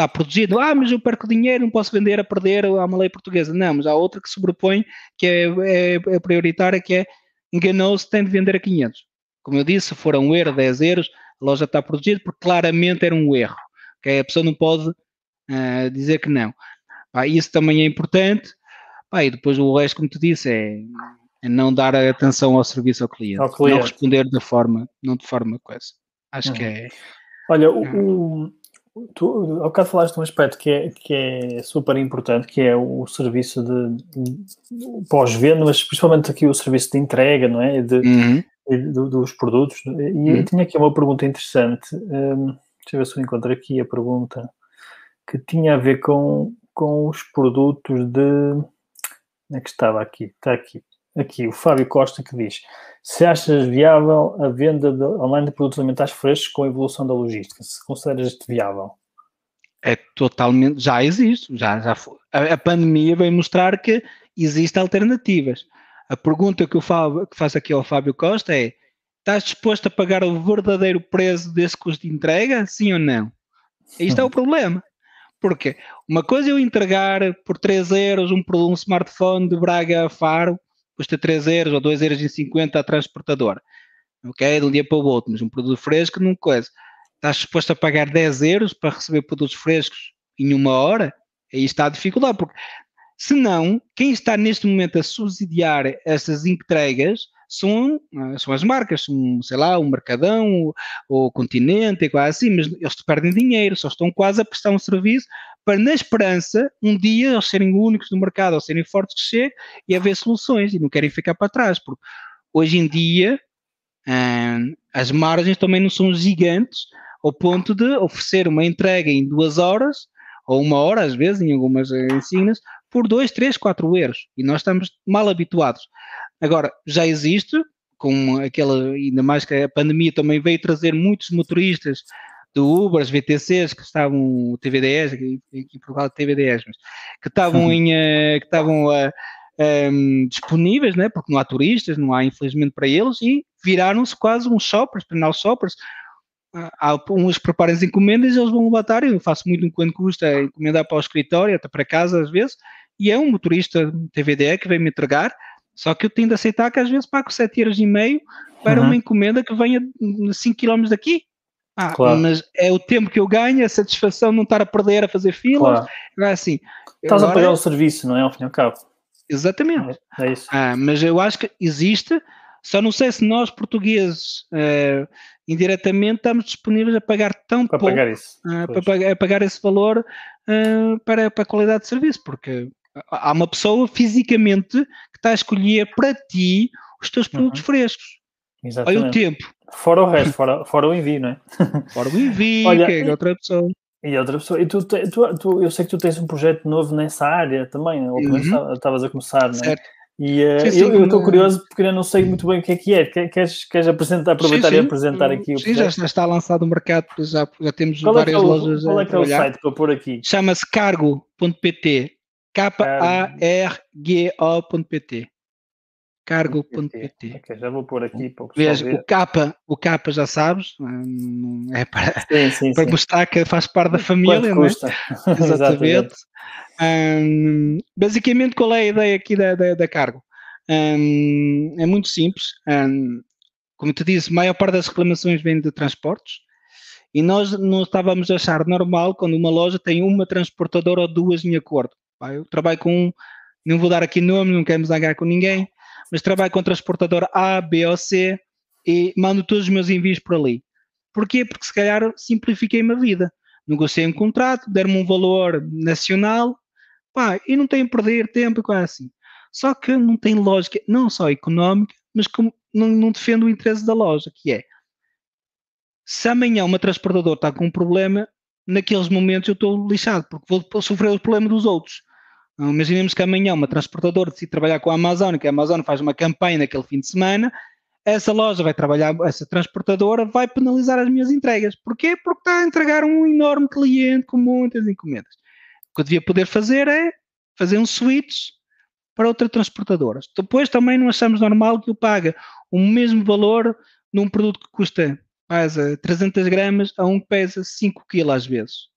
está protegido. Ah, mas eu perco dinheiro, não posso vender a perder, há uma lei portuguesa. Não, mas há outra que sobrepõe, que é, é, é prioritária, que é enganou-se, tem de vender a 500. Como eu disse, se for um euro, 10 euros, a loja está protegida porque claramente era um erro. Okay? A pessoa não pode uh, dizer que não. Ah, isso também é importante. Ah, e depois o resto, como tu disse, é, é, não dar atenção ao serviço ao cliente, ao cliente. Não responder de forma, não de forma coisa. Acho uhum. que é. Olha, o, o Tu, ao bocado falaste de um aspecto que é, que é super importante, que é o serviço de, de pós-venda, mas principalmente aqui o serviço de entrega, não é? De, uhum. de, dos produtos. E uhum. eu tinha aqui uma pergunta interessante. Um, deixa eu ver se eu encontro aqui a pergunta que tinha a ver com, com os produtos de. Onde é que estava aqui? Está aqui. Aqui, o Fábio Costa que diz: se achas viável a venda de, online de produtos alimentares frescos com a evolução da logística? Se consideras isto viável? É totalmente, já existe, já, já foi. A, a pandemia veio mostrar que existem alternativas. A pergunta que eu falo, que faço aqui ao Fábio Costa é: estás disposto a pagar o verdadeiro preço desse custo de entrega? Sim ou não? Isto é o problema. Porque uma coisa é eu entregar por 3 euros um, um smartphone de Braga a Faro, custa 3 euros ou 2 euros e 50 a transportadora. Ok? De um dia para o outro, mas um produto fresco não coisa. Estás disposto a pagar 10 euros para receber produtos frescos em uma hora? Aí está a dificuldade, porque senão, quem está neste momento a subsidiar essas entregas são, ah, são as marcas, são, sei lá, o Mercadão, o, o Continente e quase assim, mas eles perdem dinheiro, só estão quase a prestar um serviço para, na esperança, um dia eles serem únicos no mercado, ou serem fortes que chegue e haver soluções, e não querem ficar para trás, porque hoje em dia hum, as margens também não são gigantes ao ponto de oferecer uma entrega em duas horas, ou uma hora às vezes, em algumas ensinas, por 2, 3, 4 euros. E nós estamos mal habituados. Agora, já existe, com aquela, ainda mais que a pandemia também veio trazer muitos motoristas do Uber, as VTCs que estavam, TVDs, aqui, por causa de TVDs, mas que estavam uhum. em, uh, que estavam uh, eh, um, ehm, disponíveis, né, porque não há turistas, não há infelizmente para eles, e viraram-se quase uns shoppers, penal shoppers, há uns que preparem as encomendas e eles vão levantar, eu faço muito quando custa encomendar para o escritório, até para casa às vezes, e é um motorista TVDE que vem me entregar, só que eu tenho de aceitar que às vezes pago 7 euros e meio para uhum. uma encomenda que venha 5 km daqui. Ah, claro. mas é o tempo que eu ganho, a satisfação de não estar a perder a fazer filas. Claro. É assim. Estás agora, a pagar o serviço, não é? Ao fim e ao cabo. Exatamente. É, é isso. Ah, mas eu acho que existe, só não sei se nós portugueses uh, indiretamente estamos disponíveis a pagar tão para pouco pagar isso, uh, para pagar, pagar, esse valor uh, para, para a qualidade de serviço, porque há uma pessoa fisicamente que está a escolher para ti os teus produtos uhum. frescos. Exatamente. Olha o tempo. Fora o resto, fora, fora o envio, não é? Fora o envio, Olha, que é outra pessoa. E outra pessoa. E tu, tu, tu, eu sei que tu tens um projeto novo nessa área também, ou uhum. estavas a começar, não é? Certo. E uh, sim, sim, eu estou curioso porque ainda não sei muito bem o que é que é. Queres, queres apresentar, aproveitar sim, e apresentar aqui o Sim, já, está lançado no mercado, já, já temos qual várias é, é o, lojas. Qual é que é o site para pôr aqui? Chama-se cargo.pt. K-A-R-G-O.pt. Cargo.pt. Okay, já vou pôr aqui para o Veja, o capa, o capa já sabes, é para, sim, sim, para sim. mostrar que faz parte da família, não é? Exatamente. Um, basicamente, qual é a ideia aqui da, da, da Cargo? Um, é muito simples. Um, como te disse, a maior parte das reclamações vem de transportes e nós não estávamos a achar normal quando uma loja tem uma transportadora ou duas em acordo. Eu trabalho com, não vou dar aqui nome, não quero me zangar com ninguém, mas trabalho com transportadora A, B ou C e mando todos os meus envios por ali. Porquê? Porque se calhar simplifiquei-me a vida. Negociei um contrato, deram-me um valor nacional, Pá, e não tem a perder tempo e coisa assim. Só que não tem lógica, não só económica, mas como não, não o interesse da loja, que é se amanhã uma transportadora está com um problema, naqueles momentos eu estou lixado, porque vou sofrer o problema dos outros. Imaginemos que amanhã uma transportadora decide trabalhar com a Amazon, que a Amazon faz uma campanha naquele fim de semana, essa loja vai trabalhar, essa transportadora vai penalizar as minhas entregas. Porquê? Porque está a entregar um enorme cliente com muitas encomendas. O que eu devia poder fazer é fazer um switch para outra transportadora. Depois também não achamos normal que eu pague o mesmo valor num produto que custa pesa 300 gramas a um que pesa 5 kg às vezes.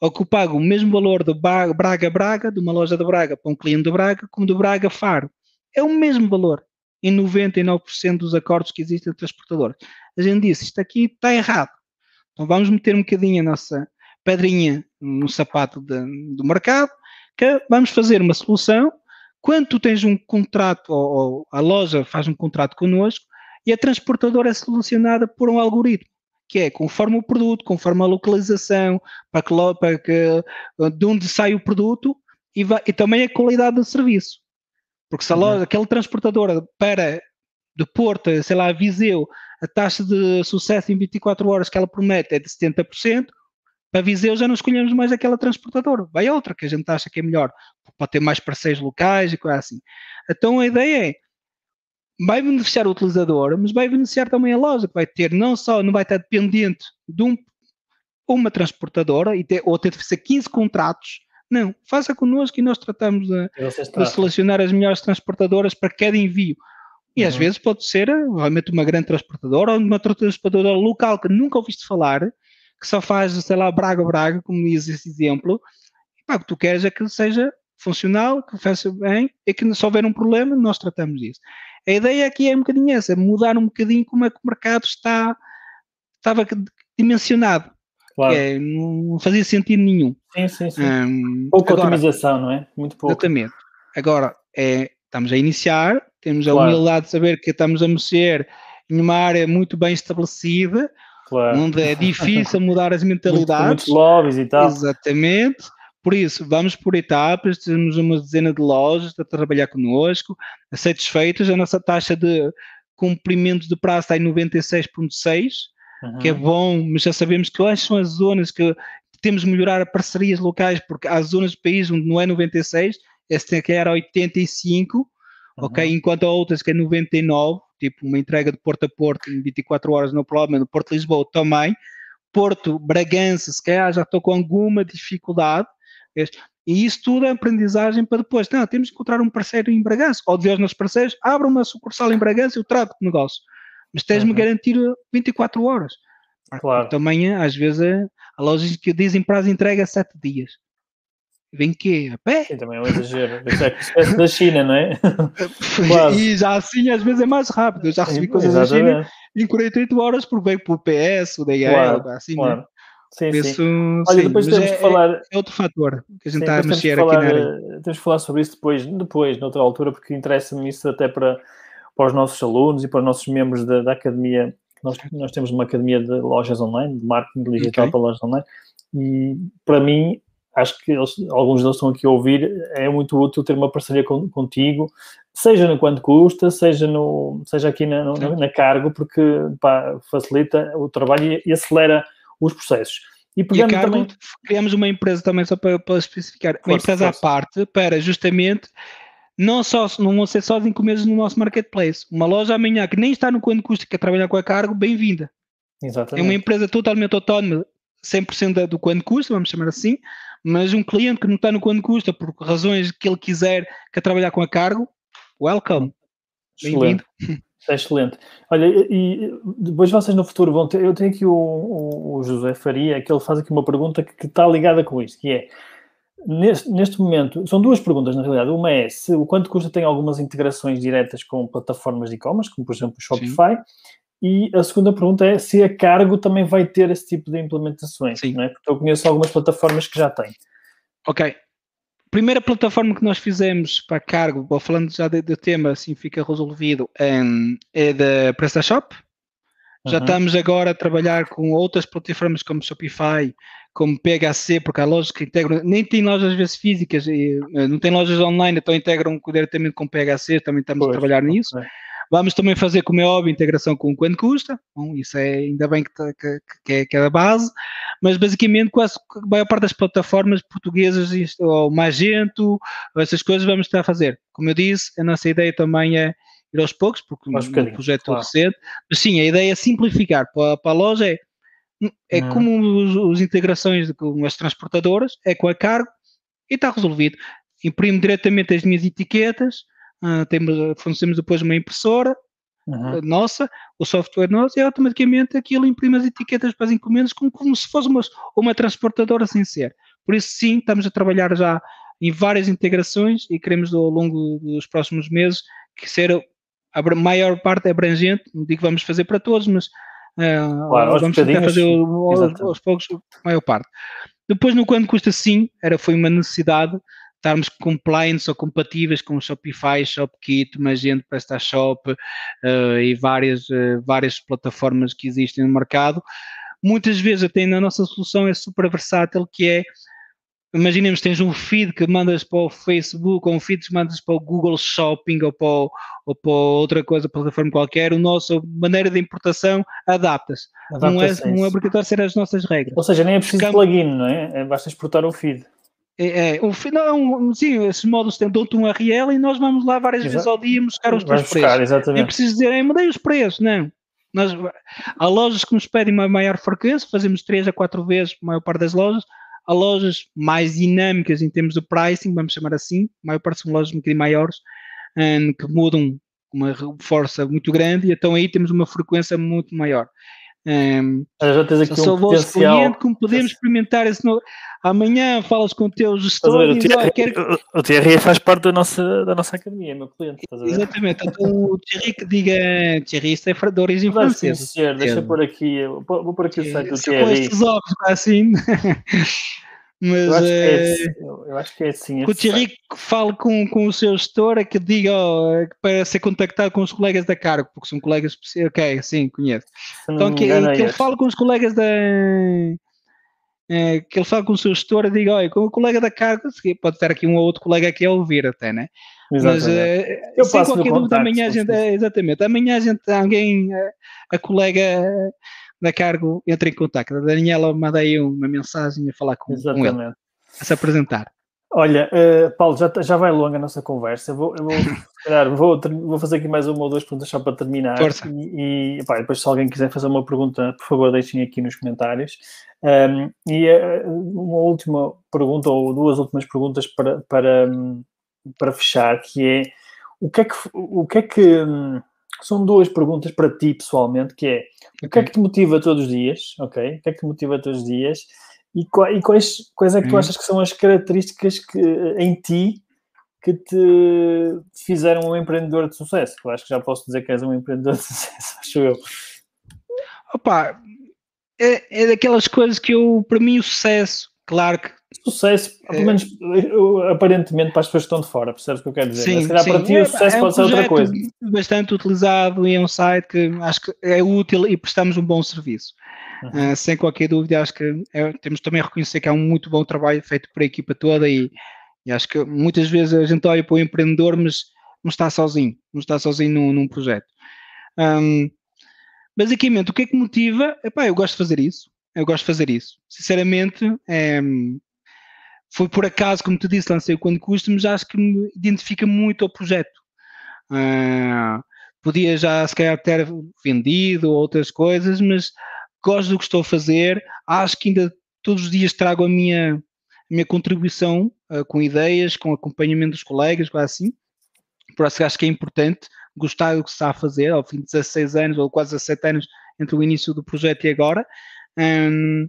Ou que eu pago o mesmo valor de Braga-Braga, de uma loja de Braga para um cliente de Braga, como de Braga-Faro. É o mesmo valor em 99% dos acordos que existem entre transportadoras. A gente disse, isto aqui está errado. Então vamos meter um bocadinho a nossa pedrinha no sapato de, do mercado, que vamos fazer uma solução. Quando tu tens um contrato, ou, ou a loja faz um contrato connosco, e a transportadora é solucionada por um algoritmo, que é conforme o produto, conforme a localização, para que, para que de onde sai o produto e, vai, e também a qualidade do serviço. Porque se a loja, uhum. aquela transportadora para de Porto, sei lá, Viseu, a taxa de sucesso em 24 horas que ela promete é de 70%, para Viseu já não escolhemos mais aquela transportadora, vai outra que a gente acha que é melhor, pode ter mais parceiros locais e coisa assim. Então a ideia é, vai beneficiar o utilizador, mas vai beneficiar também a loja, que vai ter não só, não vai estar dependente de um, uma transportadora e ter, ou ter de fazer 15 contratos, não, faça connosco e nós tratamos de, de selecionar as melhores transportadoras para cada envio. E uhum. às vezes pode ser realmente uma grande transportadora ou uma transportadora local que nunca ouviste falar, que só faz, sei lá, Braga-Braga, como diz esse exemplo, e, pá, o que tu queres é que seja funcional, que faça bem, e que se houver um problema, nós tratamos disso. A ideia aqui é um bocadinho essa, mudar um bocadinho como é que o mercado está, estava dimensionado. Claro. É, não fazia sentido nenhum. Sim, sim, sim. Um, Pouca agora, otimização, não é? Muito pouco. Exatamente. Agora, é, estamos a iniciar, temos a claro. humildade de saber que estamos a mexer em uma área muito bem estabelecida, claro. onde é difícil mudar as mentalidades. Muitos lobbies e tal. Exatamente. Por isso, vamos por etapas, temos uma dezena de lojas a trabalhar connosco, satisfeitos, a nossa taxa de cumprimento de prazo está em 96,6%, uhum. que é bom, mas já sabemos que quais são as zonas que temos de melhorar parcerias locais, porque há zonas do país onde não é 96%, esta que era 85%, uhum. ok? Enquanto há outras que é 99%, tipo uma entrega de Porto a Porto em 24 horas no problema, no Porto Lisboa também, Porto, Bragança, se calhar já estou com alguma dificuldade, e isso tudo é aprendizagem para depois. Não, temos que encontrar um parceiro em Bragança. Ou dizer aos nossos parceiros, abra uma sucursal em Bragança e eu trago o negócio. Mas tens-me uhum. garantir 24 horas. Claro. Também, às vezes, há lojas que dizem prazo de entrega 7 dias. Vem que A pé? Sim, também é um exagero. Isso é da China, não é? e já assim, às vezes, é mais rápido. Eu já recebi Sim, coisas da China em 48 horas por veio por PS, o DHL, claro, assim, né? claro. Né? Sim, Isso, sim. Olha, depois temos é, de falar. É outro fator que a gente está a mexer aqui falar, na área. Eh, temos de falar sobre isso depois, depois noutra altura, porque interessa-me isso até para, para os nossos alunos e para os nossos membros da, da academia. Nós, nós temos uma academia de lojas online, de marketing digital okay. para lojas online, e para mim, acho que eles, alguns deles estão aqui a ouvir, é muito útil ter uma parceria com, contigo, seja no quanto custa, seja, no, seja aqui na, no, na cargo, porque pá, facilita o trabalho e, e acelera os processos. E, e a Cargo, também... criamos uma empresa também, só para, para especificar, força, uma empresa força. à parte para justamente não só não vão ser só de encomendas no nosso marketplace. Uma loja amanhã que nem está no quanto custa que quer trabalhar com a Cargo, bem-vinda. Exatamente. É uma empresa totalmente autónoma, 100% do quanto custa, vamos chamar assim, mas um cliente que não está no quanto custa por razões que ele quiser quer trabalhar com a Cargo, welcome. Bem-vindo. É excelente. Olha, e depois vocês no futuro vão ter. Eu tenho aqui o, o, o José Faria, que ele faz aqui uma pergunta que, que está ligada com isto, que é. Neste, neste, momento, são duas perguntas na realidade. Uma é se o quanto custa tem algumas integrações diretas com plataformas de e-commerce, como por exemplo o Shopify, Sim. e a segunda pergunta é se a Cargo também vai ter esse tipo de implementações, Sim. Não é? porque eu conheço algumas plataformas que já têm. Ok, primeira plataforma que nós fizemos para cargo, falando já do, tema, assim fica resolvido, um, é da PrestaShop. Já estamos agora a trabalhar com outras plataformas como Shopify, como PHC, porque há lojas que integram, nem tem lojas às vezes físicas, e, eh, não tem lojas online, então integram diretamente com PHC, também estamos pois, a trabalhar nisso. Vamos também fazer, como é óbvio, integração com o quanto custa. Bom, isso é ainda bem que, que, que, é, que é a base. Mas basicamente, quase a maior parte das plataformas portuguesas, ou Magento, essas coisas, vamos estar a fazer. Como eu disse, a nossa ideia também é ir aos poucos, porque o projeto claro. recente. Mas sim, a ideia é simplificar. Para, para a loja é, é hum. como as integrações com as transportadoras, é com a cargo e está resolvido. Imprimo diretamente as minhas etiquetas Uh, temos, fornecemos depois uma impressora uhum. nossa, o software nosso, e automaticamente aquilo imprime as etiquetas para as encomendas como, como se fosse uma, uma transportadora sem ser. Por isso, sim, estamos a trabalhar já em várias integrações e queremos ao longo dos próximos meses que ser a maior parte abrangente, não digo que vamos fazer para todos, mas uh, claro, vamos tentar fazer aos, aos poucos a maior parte. Depois, no quanto custa sim, era, foi uma necessidade, estarmos compliance ou compatíveis com Shopify, ShopKit, Magento, PrestaShop uh, e várias, uh, várias plataformas que existem no mercado. Muitas vezes até na nossa solução é super versátil, que é imaginemos tens um feed que mandas para o Facebook ou um feed que mandas para o Google Shopping ou para, o, ou para outra coisa, plataforma qualquer, o nosso maneira de importação adapta-se. Adapta não, é, não é obrigatório ser as nossas regras. Ou seja, nem é preciso Ficamos... plugin, não é? é? Basta exportar o feed. É, é, não, sim, esses módulos dão-te um URL e nós vamos lá várias Exato. vezes ao dia buscar os teus buscar, preços. Exatamente. Eu preciso dizer, é, mudei os preços, não. Nós, há lojas que nos pedem uma maior frequência, fazemos 3 a 4 vezes, a maior parte das lojas. Há lojas mais dinâmicas em termos de pricing, vamos chamar assim, a maior parte são lojas um bocadinho maiores, um, que mudam uma força muito grande, e então aí temos uma frequência muito maior. Um, já tens aqui só um potencial. Cliente, como podemos experimentar esse novo. Amanhã falas com o teu gestor diz, o, quero... o Thierry faz parte da nossa, da nossa academia, meu cliente. Exatamente, então, o Thierry que diga Thierry, isso é de origem francesa. Senhor, deixa pôr aqui, vou pôr aqui o site do Thierry. Com estes óculos assim. Mas eu acho, é, assim, eu acho que é assim. Que o Thierry fale com, com o seu gestor é que diga oh, para ser contactado com os colegas da cargo, porque são colegas ok, sim, conheço. Então que, que ele fale com os colegas da é, que ele fale com o seu gestor e diga, olha, com o colega da cargo, pode ter aqui um ou outro colega aqui a ouvir até, né? Exatamente. Mas uh, eu sem qualquer dúvida, amanhã a gente, é, exatamente, amanhã a gente, alguém, a colega da cargo entra em contato. A Daniela mandei uma mensagem a falar com, com ele, a se apresentar. Olha, uh, Paulo, já, já vai longa a nossa conversa. Eu vou, eu vou, calhar, vou, vou, fazer aqui mais uma ou duas perguntas só para terminar. Força. E, e pá, depois, se alguém quiser fazer uma pergunta, por favor, deixem aqui nos comentários. Um, e uh, uma última pergunta, ou duas últimas perguntas para, para, para fechar, que é o que é que, o que, é que hum, são duas perguntas para ti pessoalmente, que é o que é que te motiva todos os dias, ok? O que é que te motiva todos os dias? E, e quais, quais é que tu uhum. achas que são as características que, em ti que te fizeram um empreendedor de sucesso? Eu acho que já posso dizer que és um empreendedor de sucesso, acho eu. Opa, é, é daquelas coisas que eu, para mim, o sucesso, claro que Sucesso, é. pelo menos aparentemente para as pessoas que estão de fora, percebes o que eu quero dizer? Sim, se calhar sim. para ti o sucesso é, é pode um ser outra coisa. Bastante utilizado e é um site que acho que é útil e prestamos um bom serviço. Uhum. Uh, sem qualquer dúvida, acho que é, temos também a reconhecer que há um muito bom trabalho feito por a equipa toda e, e, acho que muitas vezes a gente olha para o empreendedor, mas não está sozinho, não está sozinho num, num projeto. Um, basicamente, o que é que motiva? Epá, eu gosto de fazer isso. Eu gosto de fazer isso. Sinceramente, é, foi por acaso, como tu disse, lancei o Quando Custa, mas acho que me identifica muito ao projeto. Uh, podia já, se calhar, ter vendido outras coisas, mas gosto do que estou a fazer. Acho que ainda todos os dias trago a minha, a minha contribuição uh, com ideias, com acompanhamento dos colegas, quase assim. Por isso acho que é importante gostar do que se está a fazer, ao fim de 16 anos ou quase 17 anos entre o início do projeto e agora. Um,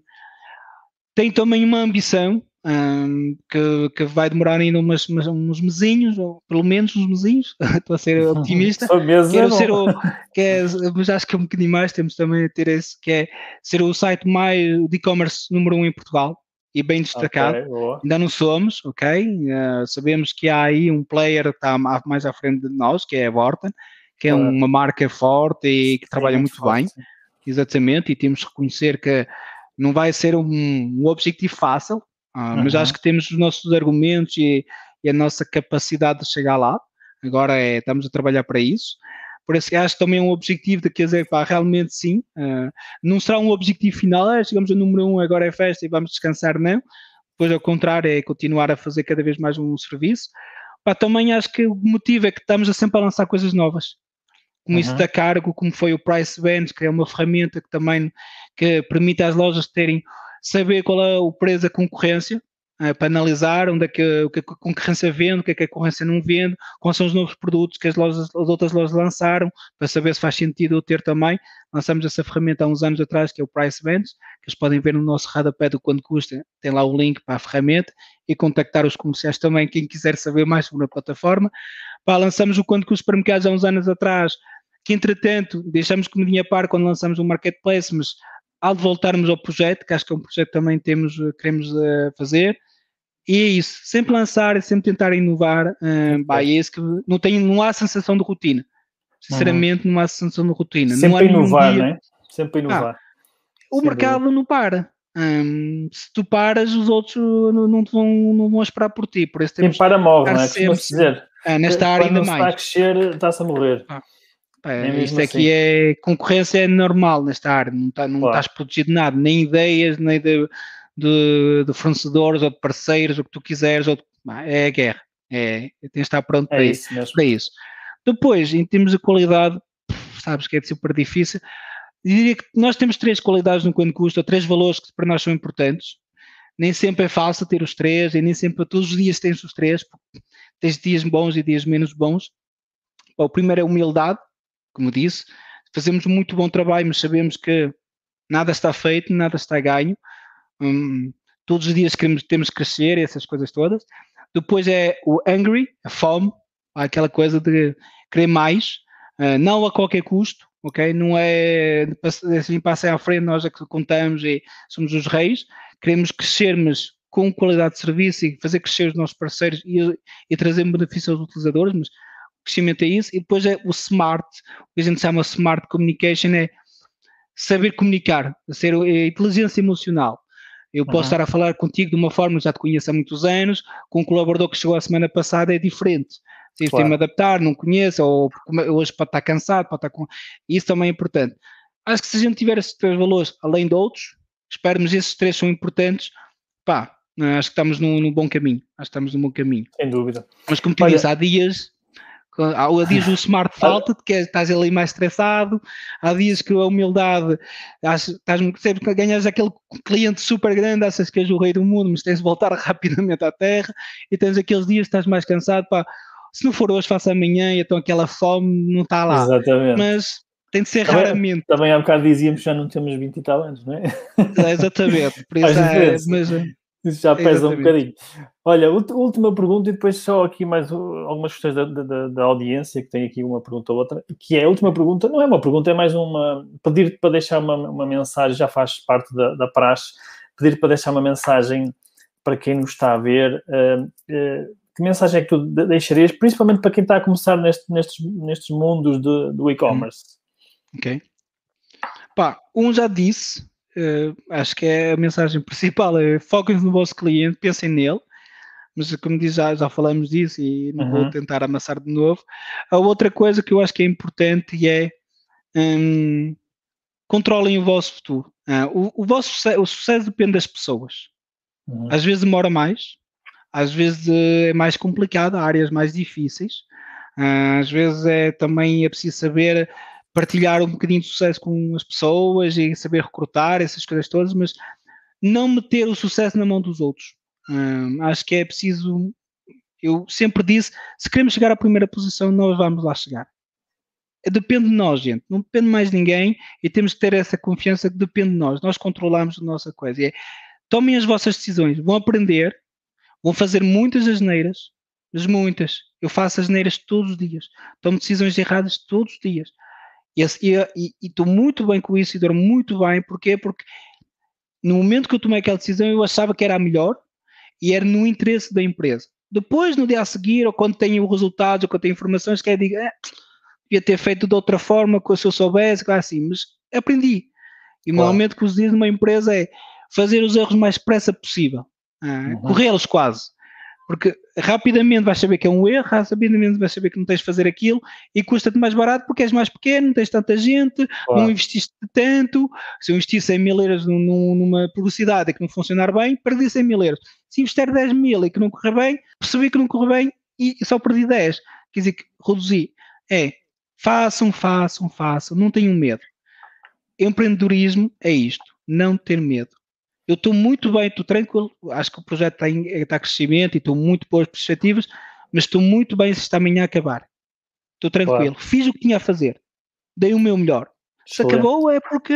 tem também uma ambição um, que, que, vai demorar ainda umas, umas, uns mesinhos, ou pelo menos uns mesinhos, estou a ser otimista. Quero ser o, que é, mas acho que é um bocadinho mais, temos também a ter esse, que é ser o site mais de e-commerce número um em Portugal e bem destacado. Okay, ainda não somos, ok? Uh, sabemos que há aí um player que está mais à frente de nós, que é a Vorten, que é uma marca forte e que trabalha muito, muito bem. Exatamente, e temos que reconhecer que não vai ser um, um objetivo fácil, ah, uhum. Mas acho que temos os nossos argumentos e, e, a nossa capacidade de chegar lá. Agora é, estamos a trabalhar para isso. Por isso acho que também é um objetivo de quer dizer, pá, realmente sim. Uh, não será um objetivo final, é, chegamos ao número um, agora é festa e vamos descansar, não. Depois, ao contrário, é continuar a fazer cada vez mais um serviço. Pá, também acho que o motivo é que estamos a sempre a lançar coisas novas como uhum. isso da cargo, como foi o Price Bench, que é uma ferramenta que também que permite às lojas terem saber qual é o preço da concorrência, uh, para analisar onde é que, o que a concorrência vende, o que é que a concorrência não vende, quais são os novos produtos que as, lojas, as outras lojas lançaram, para saber se faz sentido eu ter também. Lançamos essa ferramenta há uns anos atrás, que é o Price Bench, que eles podem ver no nosso radapé do quanto custa, tem lá o link para a ferramenta e contactar os comerciais também, quem quiser saber mais sobre a plataforma. Pá, lançamos o quanto custa supermercados há uns anos atrás, que entretanto deixamos como dinha par quando lançamos o marketplace, mas ao voltarmos ao projeto, que acho que é um projeto que também temos, eh, queremos uh, fazer, e é isso, sempre lançar e sempre tentar inovar, uh, bah, é isso que não, tem, não há sensação de rotina, sinceramente uhum. não há sensação de rotina. Sempre não inovar, dia... né? Sempre inovar. Ah, o mercado não para. Um, se tu paras, os outros não, não, vão, não vão esperar por ti. Por isso temos Quem para morre, não é? Sempre, dizer. Ah, nesta área ainda mais. está a crescer, está-se a morrer. Ah. É, isto aqui assim. é concorrência é normal nesta área, não, tá, não claro. estás protegido de nada, nem ideias, nem de, de, de, fornecedores ou de parceiros, o que tu quiseres, ou de, é a guerra, é, tens de estar pronto é para, isso, para isso. Depois, em termos de qualidade, sabes que é super difícil. Diria que nós temos três qualidades no quanto custa, três valores que para nós são importantes. Nem sempre é fácil ter os três, e nem sempre todos os dias tens os três, tens dias bons e dias menos bons. O primeiro é humildade, como disse, fazemos muito bom trabalho, mas sabemos que nada está feito, nada está ganho. Hum, todos os dias queremos, temos que crescer, essas coisas todas. Depois é o angry, a fome, aquela coisa de querer mais, uh, não a qualquer custo, ok? Não é assim, passem à frente, nós é que contamos e somos os reis. Queremos crescer, mas com qualidade de serviço e fazer crescer os nossos parceiros e, e trazer benefício aos utilizadores, mas crescimento é isso. E depois é o smart, o que a gente chama smart communication, é saber comunicar, ser é inteligência emocional. Eu posso uhum. estar a falar contigo de uma forma que já te conheço há muitos anos, com um colaborador que chegou a semana passada é diferente. Se claro. tem-me adaptar, não conheço, ou hoje pode estar cansado, pode estar com. Isso também é importante. Acho que se a gente tiver esses três valores, além de outros, esperemos esses três são importantes, pá, acho que estamos no, no bom caminho. Acho que estamos no bom caminho. Sem dúvida. Mas como tu disse, há dias Há dias o smart falta, que estás ali mais estressado, há dias que a humildade, estás, sempre ganhas aquele cliente super grande, achas que és o rei do mundo, mas tens de voltar rapidamente à terra, e tens aqueles dias que estás mais cansado, pá, se não for hoje, faço amanhã, e então aquela fome não está lá. Exatamente. Mas tem de ser também, raramente. Também há bocado dizíamos que já não temos 20 e tal anos, não é? é exatamente, por isso é, mas, isso já pesa Exatamente. um bocadinho. Olha, última pergunta e depois só aqui mais algumas questões da, da, da, audiência, que tem aqui uma pergunta ou outra, que é a última pergunta, não é uma pergunta, é mais uma, pedir para deixar uma, uma mensagem, já faz parte da, da praxe, pedir para deixar uma mensagem para quem nos está a ver, uh, uh, que mensagem é que tu deixarias, principalmente para quem está a começar neste, nestes, nestes mundos de, do e-commerce? Ok. Pá, um já disse, Uh, acho que é a mensagem principal, é foquem no vosso cliente, pensem nele, mas como diz, já, já falamos disso e não uhum. vou tentar amassar de novo. A outra coisa que eu acho que é importante é um, controlem o vosso futuro. Uh, o, o, vosso sucesso, o sucesso depende das pessoas. Uhum. Às vezes demora mais, às vezes é mais complicado, há áreas mais difíceis, uh, às vezes é também é preciso saber partilhar um bocadinho de sucesso com as pessoas e saber recrutar, essas coisas todas, mas não meter o sucesso na mão dos outros. Hum, acho que é preciso. Eu sempre disse: se queremos chegar à primeira posição, nós vamos lá chegar. Depende de nós, gente. Não depende mais de ninguém e temos que ter essa confiança que depende de nós. Nós controlamos a nossa coisa. E é, tomem as vossas decisões, vão aprender, vão fazer muitas asneiras, mas muitas. Eu faço asneiras todos os dias. Tomo decisões erradas todos os dias. E estou muito bem com isso e durmo muito bem. Porquê? Porque no momento que eu tomei aquela decisão, eu achava que era a melhor e era no interesse da empresa. Depois, no dia a seguir, ou quando tenho resultados, ou quando tenho informações, que é digo, eh, devia ter feito de outra forma, se eu soubesse, assim, mas aprendi. E normalmente o que se diz numa empresa é fazer os erros mais depressa possível, uh, uhum. corrê-los quase porque rapidamente vais saber que é um erro, rapidamente vais saber que não tens de fazer aquilo e custa-te mais barato porque és mais pequeno, não tens tanta gente, claro. não investiste tanto. Se eu investir 100 mil euros numa publicidade que não funcionar bem, perdi 100 mil euros. Se investir 10 mil e que não correr bem, percebi que não correu bem e só perdi 10. Quer dizer que reduzi. É, façam, façam, façam, não tenham medo. Empreendedorismo é isto, não ter medo eu estou muito bem, estou tranquilo, acho que o projeto está em, está crescimento e estou muito boas perspectivas, mas estou muito bem se está amanhã a acabar. Estou tranquilo, claro. fiz o que tinha a fazer, dei o meu melhor. Se acabou é porque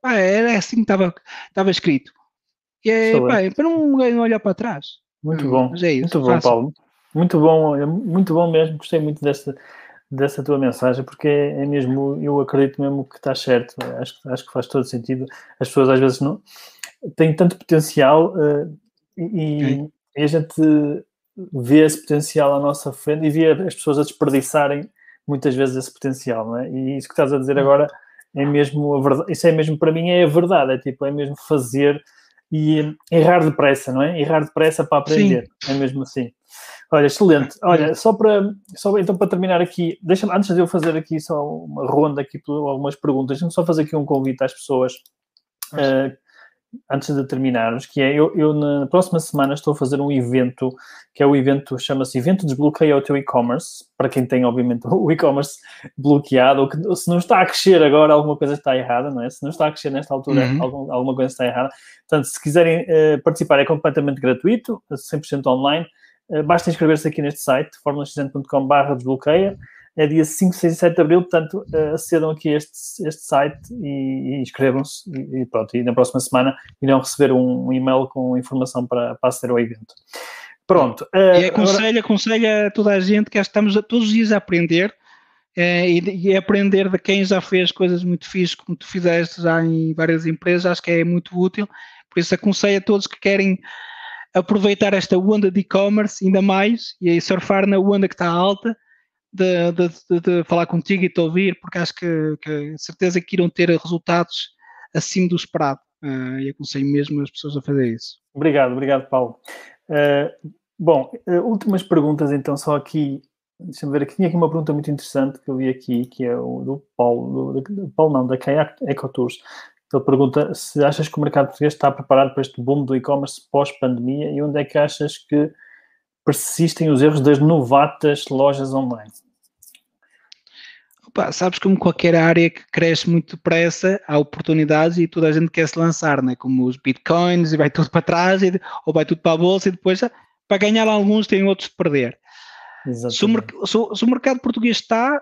pá, era assim que estava, estava escrito. E é, pá, é para não olhar para trás. Muito bom, é isso, muito bom, Paulo. Muito bom, muito bom mesmo, gostei muito desta, dessa tua mensagem, porque é, é mesmo, eu acredito mesmo que está certo, acho, acho que faz todo sentido. As pessoas às vezes não, tem tanto potencial uh, e, e, a gente vê esse potencial à nossa frente e vê as pessoas a desperdiçarem muitas vezes esse potencial, não é? E isso que estás a dizer agora é mesmo a verdade, isso é mesmo para mim é a verdade, é tipo, é mesmo fazer e errar depressa, não é? Errar depressa para aprender, Sim. é mesmo assim. Olha, excelente. Olha, só para, só, então para terminar aqui, deixa antes de eu fazer aqui só uma ronda aqui por algumas perguntas, deixa-me só fazer aqui um convite às pessoas uh, antes de terminarmos, que é, eu, eu, na próxima semana estou a fazer um evento, que é o evento, chama-se Evento Desbloqueia o Teu E-Commerce, para quem tem, obviamente, o e-commerce bloqueado, ou, que, ou se não está a crescer agora, alguma coisa está errada, não é? Se não está a crescer nesta altura, uhum. algum, alguma coisa está errada. Portanto, se quiserem uh, participar, é completamente gratuito, 100% online, uh, basta inscrever-se aqui neste site, formulaxcom barra desbloqueia, é dia 5, 6 e 7 de abril, portanto, uh, acedam aqui a este, este site e, e inscrevam-se e, e, pronto, e na próxima semana irão receber um, um e-mail com informação para, para aceder ao evento. Pronto. Uh, e aconselho, agora... aconselho a toda a gente que estamos todos os dias a aprender é, e, e, aprender de quem já fez coisas muito fixas, como tu fizeste já em várias empresas, acho que é muito útil. Por isso aconselho a todos que querem aproveitar esta onda de e-commerce ainda mais e surfar na onda que está alta, de, de, de, de falar contigo e te ouvir, porque acho que, que certeza que irão ter resultados acima do esperado. Uh, e aconselho mesmo as pessoas a fazer isso. Obrigado, obrigado, Paulo. Uh, bom, uh, últimas perguntas então, só aqui Deixa-me ver aqui. Tinha aqui uma pergunta muito interessante que eu vi aqui, que é o do Paulo, do, do Paulo não, da Kayak Ecotours. Ele pergunta se achas que o mercado português está preparado para este boom do e-commerce pós-pandemia e onde é que achas que persistem os erros das novatas lojas online? Opa, sabes como qualquer área que cresce muito depressa, há oportunidades e toda a gente quer se lançar, né? como os bitcoins, e vai tudo para trás, e, ou vai tudo para a bolsa, e depois para ganhar alguns tem outros de perder. Se o, se, o, se o, mercado português está,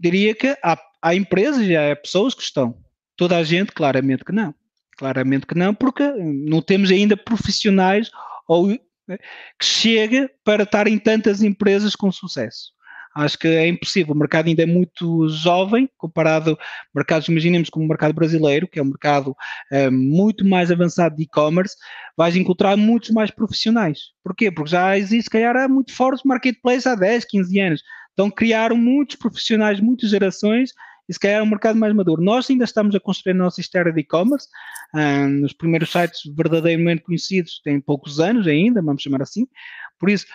diria que há, há empresas e há pessoas que estão. Toda a gente, claramente que não. Claramente que não, porque não temos ainda profissionais ou né, que chegue para estar em tantas empresas com sucesso. Acho que é impossível. O mercado ainda é muito jovem, comparado mercados, imaginemos como o mercado brasileiro, que é um mercado uh, muito mais avançado de e-commerce, vais encontrar muitos mais profissionais. Porquê? Porque já existe, se calhar, há muito forte marketplace há 10, 15 anos. Então criaram muitos profissionais, muitas gerações, e se calhar é um mercado mais maduro. Nós ainda estamos a construir a nossa história de e-commerce. Um, os primeiros sites verdadeiramente conhecidos têm poucos anos ainda, vamos chamar assim. Por isso,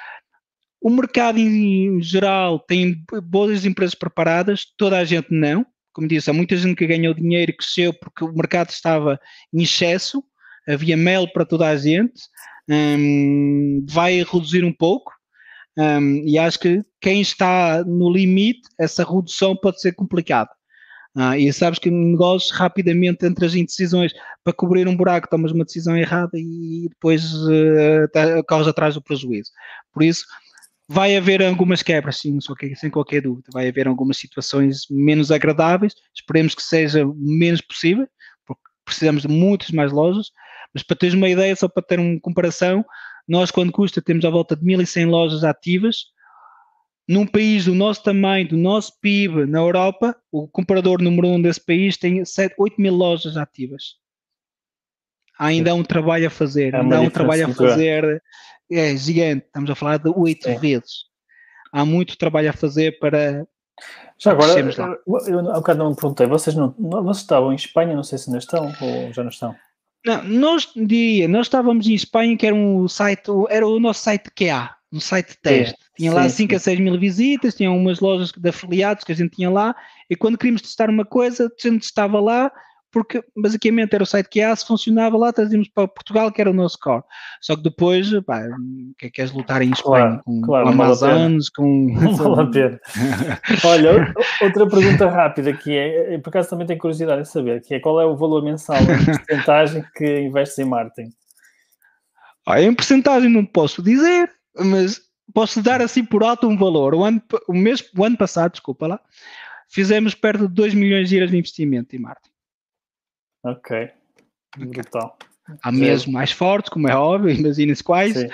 o mercado em geral tem boas empresas preparadas, toda a gente não. Como disse, há muita gente que ganhou dinheiro e cresceu porque o mercado estava em excesso, havia mel para toda a gente, um, vai reduzir um pouco. Um, e acho que quem está no limite, essa redução pode ser complicada. Ah, e sabes que negócios rapidamente entre as indecisões para cobrir um buraco tomas uma decisão errada e depois uh, causa atrás do prejuízo. Por isso, vai haver algumas quebras, sim, sem qualquer dúvida. Vai haver algumas situações menos agradáveis, esperemos que seja menos possível, porque precisamos de muitas mais lojas, mas para teres uma ideia, só para ter uma comparação, nós quando custa temos à volta de 1.100 lojas ativas, num país do nosso tamanho, do nosso PIB, na Europa, o comparador número um desse país tem 7, 8 mil lojas ativas. Há ainda há um trabalho a fazer, é ainda há um trabalho a fazer é gigante, estamos a falar de oito vezes. Há muito trabalho a fazer para. Já agora, eu, há bocado não me perguntei, vocês, não, vocês estavam em Espanha, não sei se ainda estão ou já não estão. Não, nós diria, nós estávamos em Espanha, que era um site, era o nosso site QA, um site de teste. Tinha sim, lá 5 a 6 mil visitas, tinha umas lojas de afiliados que a gente tinha lá, e quando queríamos testar uma coisa, a gente estava lá, porque basicamente era o site que há, se funcionava lá, trazíamos para Portugal, que era o nosso core. Só que depois, pá, que é que queres lutar em Espanha? Claro, com, claro, com Amazonas, com. Não vale a pena. Olha, outra pergunta rápida que é, por acaso também tenho curiosidade em saber, que é qual é o valor mensal em porcentagem que investes em marketing? Ah, em porcentagem não posso dizer, mas posso dar assim por alto um valor. O ano, o mês, o ano passado, desculpa lá, fizemos perto de 2 milhões de euros de investimento em marketing. Ok. Brutal. Há meses mais fortes, como é óbvio, imagina-se quais, Sim.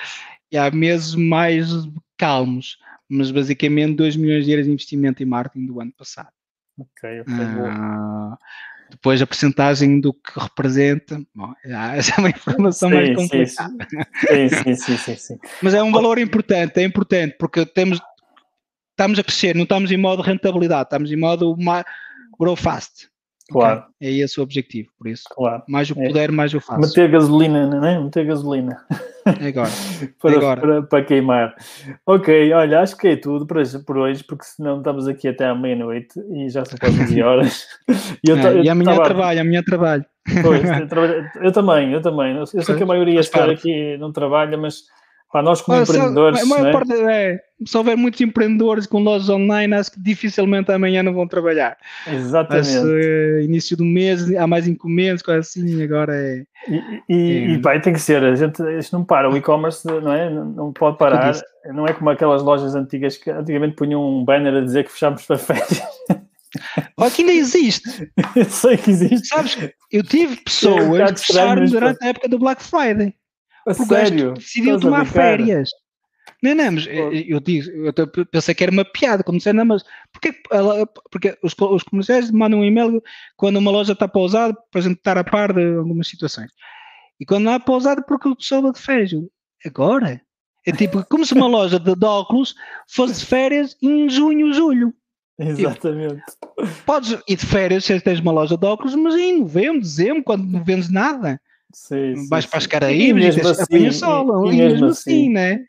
e há meses mais calmos, mas basicamente 2 milhões de euros de investimento em marketing do ano passado. Ok, ok. Ah, depois a porcentagem do que representa, bom, essa é uma informação sim, mais complicada. Sim, sim, sim, sim, sim, Mas é um valor importante, é importante, porque temos, estamos a crescer, não estamos em modo rentabilidade, estamos em modo grow fast. Claro. Okay? É esse o objetivo, por isso. Claro. Mais o é. puder, mais eu faço. Meter gasolina, não é? Meter gasolina. É agora. para, é agora. Para, para, queimar. Ok, olha, acho que é tudo por hoje, por hoje porque senão estamos aqui até à meia-noite e já são quase 11 horas. e, eu, é, eu, e amanhã tava... trabalho, amanhã trabalho. Pois, eu, trabalho, eu também, eu também. Eu sei que a maioria está aqui não trabalha, mas Para nós como empreendedores. Só, é? parte, é, se houver muitos empreendedores com lojas online, acho que dificilmente amanhã não vão trabalhar. Exatamente. Mas, uh, início do mês, há mais encomendas, coisa assim, agora é. E, e, é. e vai, tem que ser, a gente isto não para, o e-commerce não, é, não pode parar, não é como aquelas lojas antigas que antigamente punham um banner a dizer que fechámos para férias. Olha que ainda existe. Eu sei que existe. Sabes, eu tive pessoas é um que fecharam durante a época do Black Friday. A o sério? decidiu tomar férias. Não, não, mas eu, eu, disse, eu pensei que era uma piada, como disseram, não, mas porque, porque os, os comerciais mandam um e-mail quando uma loja está pausada para a gente estar a par de algumas situações. E quando não há pausada, porque o pessoal de férias. Agora? É tipo, como se uma loja de, de óculos fosse de férias em junho, julho. Exatamente. Tipo, podes ir de férias se tens uma loja de óculos, mas em novembro, dezembro, quando não vendes nada. Sim, sim, vais para as Caraíbas e, e assim, apanhas e, e, mesmo assim, assim, né?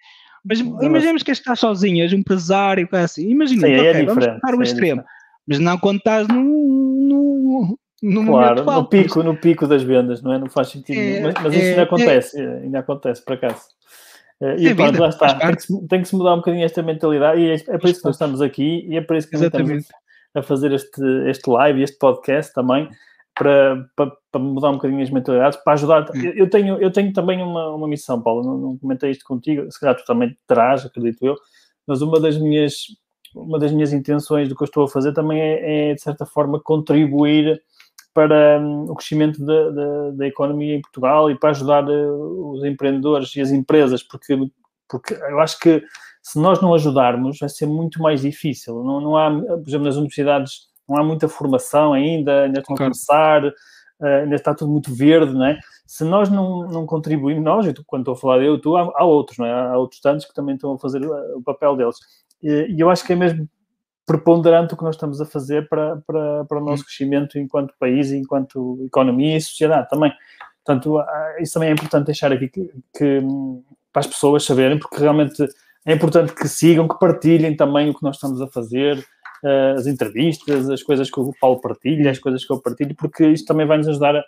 Mas imaginemos que estás sozinho, és um empresário, assim. Imagina, sim, okay, é vamos para o é extremo. Mas não quando estás no, no, no claro, no pico, no pico das vendas, não é? Não faz sentido. É, mas, mas, isso é, ainda acontece, é, ainda acontece, por acaso. Eh, e pronto, vida, lá está. Tem que, se, tem que, se, mudar um bocadinho esta mentalidade e é, é por isso que nós estamos aqui e é por isso que estamos a fazer este, este live, este podcast também, para, para, para, mudar um bocadinho as mentalidades, para ajudar. Hum. Eu tenho, eu tenho também uma, uma missão, Paulo, não, não comentei isto contigo, se calhar tu também terás, acredito eu, mas uma das minhas, uma das minhas intenções do que eu estou a fazer também é, é de certa forma, contribuir para um, o crescimento da, da, da, economia em Portugal e para ajudar uh, os empreendedores e as empresas, porque, porque eu acho que se nós não ajudarmos vai ser muito mais difícil. Não, não há, por exemplo, nas universidades não há muita formação ainda, ainda estão a começar, uh, ainda está tudo muito verde, não é? Se nós não, não contribuirmos, nós, eu, quando estou a falar eu, tu, há, há, outros, não é? Há outros tantos que também estão a fazer uh, o papel deles. E, eu acho que é mesmo preponderante o que nós estamos a fazer para, para, para o nosso crescimento enquanto país, enquanto economia e sociedade também. Portanto, isso também é importante deixar aqui que, que para as pessoas saberem, porque realmente é importante que sigam, que partilhem também o que nós estamos a fazer, as entrevistas, as coisas que o Paulo partilha, as coisas que eu partilho, porque isto também vai nos ajudar a,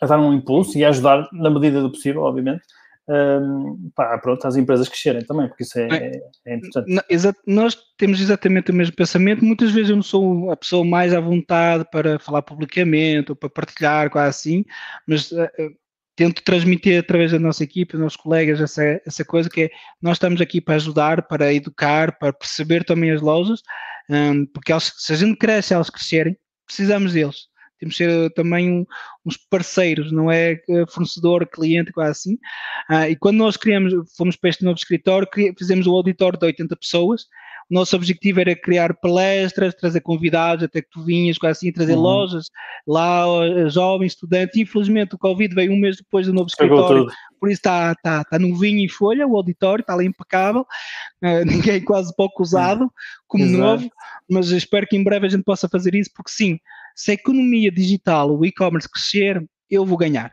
a dar um impulso e a ajudar, na medida do possível, obviamente, um, pá, pronto, as empresas crescerem também, porque isso é, é, é importante. nós temos exatamente o mesmo pensamento. Muitas vezes eu não sou a pessoa mais à vontade para falar publicamente ou para partilhar, quase assim, mas uh, tento transmitir através da nossa equipe, dos nossos colegas, essa, essa coisa que é nós estamos aqui para ajudar, para educar, para perceber também as lojas, porque se a gente cresce, elas crescerem, precisamos deles. Temos que ser também um, uns parceiros, não é fornecedor, cliente, quase assim. Uh, e quando nós criamos, fomos para este novo escritório, fizemos o auditório de 80 pessoas, o nosso objetivo era criar palestras, trazer convidados, até que tu vinhas, quase assim, trazer uhum. lojas lá, jovens, estudantes. Infelizmente, o Covid veio um mês depois do novo escritório, por isso está, está, está novinho em folha, o auditório está ali impecável, uh, ninguém quase pouco usado, como Exato. novo, mas espero que em breve a gente possa fazer isso, porque sim, se a economia digital, o e-commerce crescer, eu vou ganhar.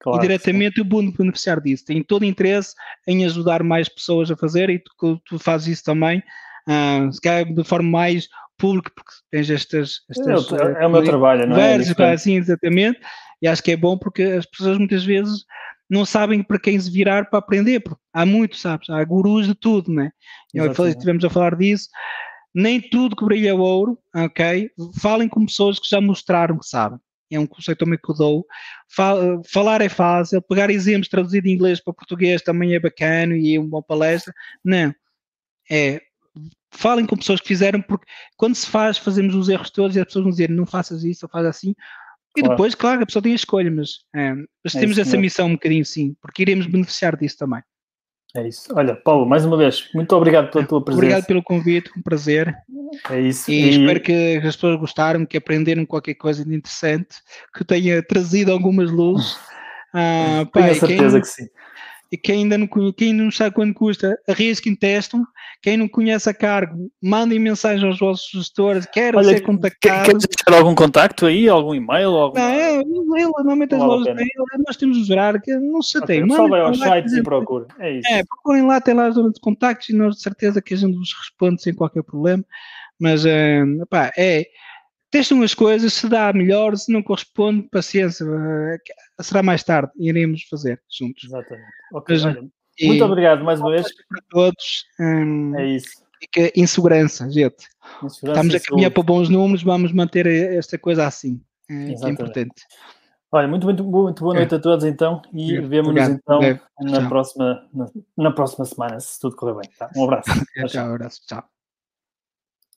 Claro, e diretamente sim. eu vou beneficiar disso. Tenho todo interesse em ajudar mais pessoas a fazer e tu, tu fazes isso também uh, se calhar de forma mais pública, porque tens estas. estas é, é o meu trabalho, não é? é assim, exatamente, e acho que é bom porque as pessoas muitas vezes não sabem para quem se virar para aprender, porque há muito, sabes? Há gurus de tudo, né? Estivemos a falar disso. Nem tudo que brilha é ouro, ok? Falem com pessoas que já mostraram que sabem. É um conceito também que eu dou. Falar é fácil, pegar exemplos traduzidos em inglês para português também é bacana e é uma palestra. Não. É falem com pessoas que fizeram, porque quando se faz, fazemos os erros todos e as pessoas vão dizer não faças isso ou faz assim. E claro. depois, claro, a pessoa tem a escolha, mas, é, mas é temos essa mesmo. missão um bocadinho sim, porque iremos beneficiar disso também. É isso. Olha, Paulo, mais uma vez, muito obrigado pela tua presença. Obrigado pelo convite, um prazer. É isso. E, e, espero que as pessoas gostaram, que aprenderam qualquer coisa de interessante, que tenha trazido algumas luzes. Ah, Tenho a certeza quem, que sim. E quem ainda não, quem não sabe quanto custa, arrisquem, testam. Quem não conhece a cargo, mandem mensagem aos vossos gestores, quero Olha, ser contactado. Queres deixar algum contacto aí, algum e-mail? Alguma... Não, é, normalmente as lojas têm, nós temos de gerar, que não se okay, tem. Só vai aos sites e procura, é isso. É, procurem lá, tem lá as zonas de contactos e nós de certeza que a gente vos responde sem qualquer problema. Mas, uh, pá, é testam as coisas, se dá melhor, se não corresponde, paciência, eh, será mais tarde, iremos fazer juntos. Exatamente. Ok, Mas, olha, E muito obrigado mais uma vez. Para todos. Hum, é isso. Fica em segurança, gente. Insegurança Estamos a caminhar para bons números, vamos manter esta coisa assim. É, é importante. Olha, muito, muito, muito boa noite é. a todos então e vemos-nos então na próxima, na, na, próxima semana, se tudo correr bem. Tá? Um abraço. tchau, tchau. Abraço. Tchau.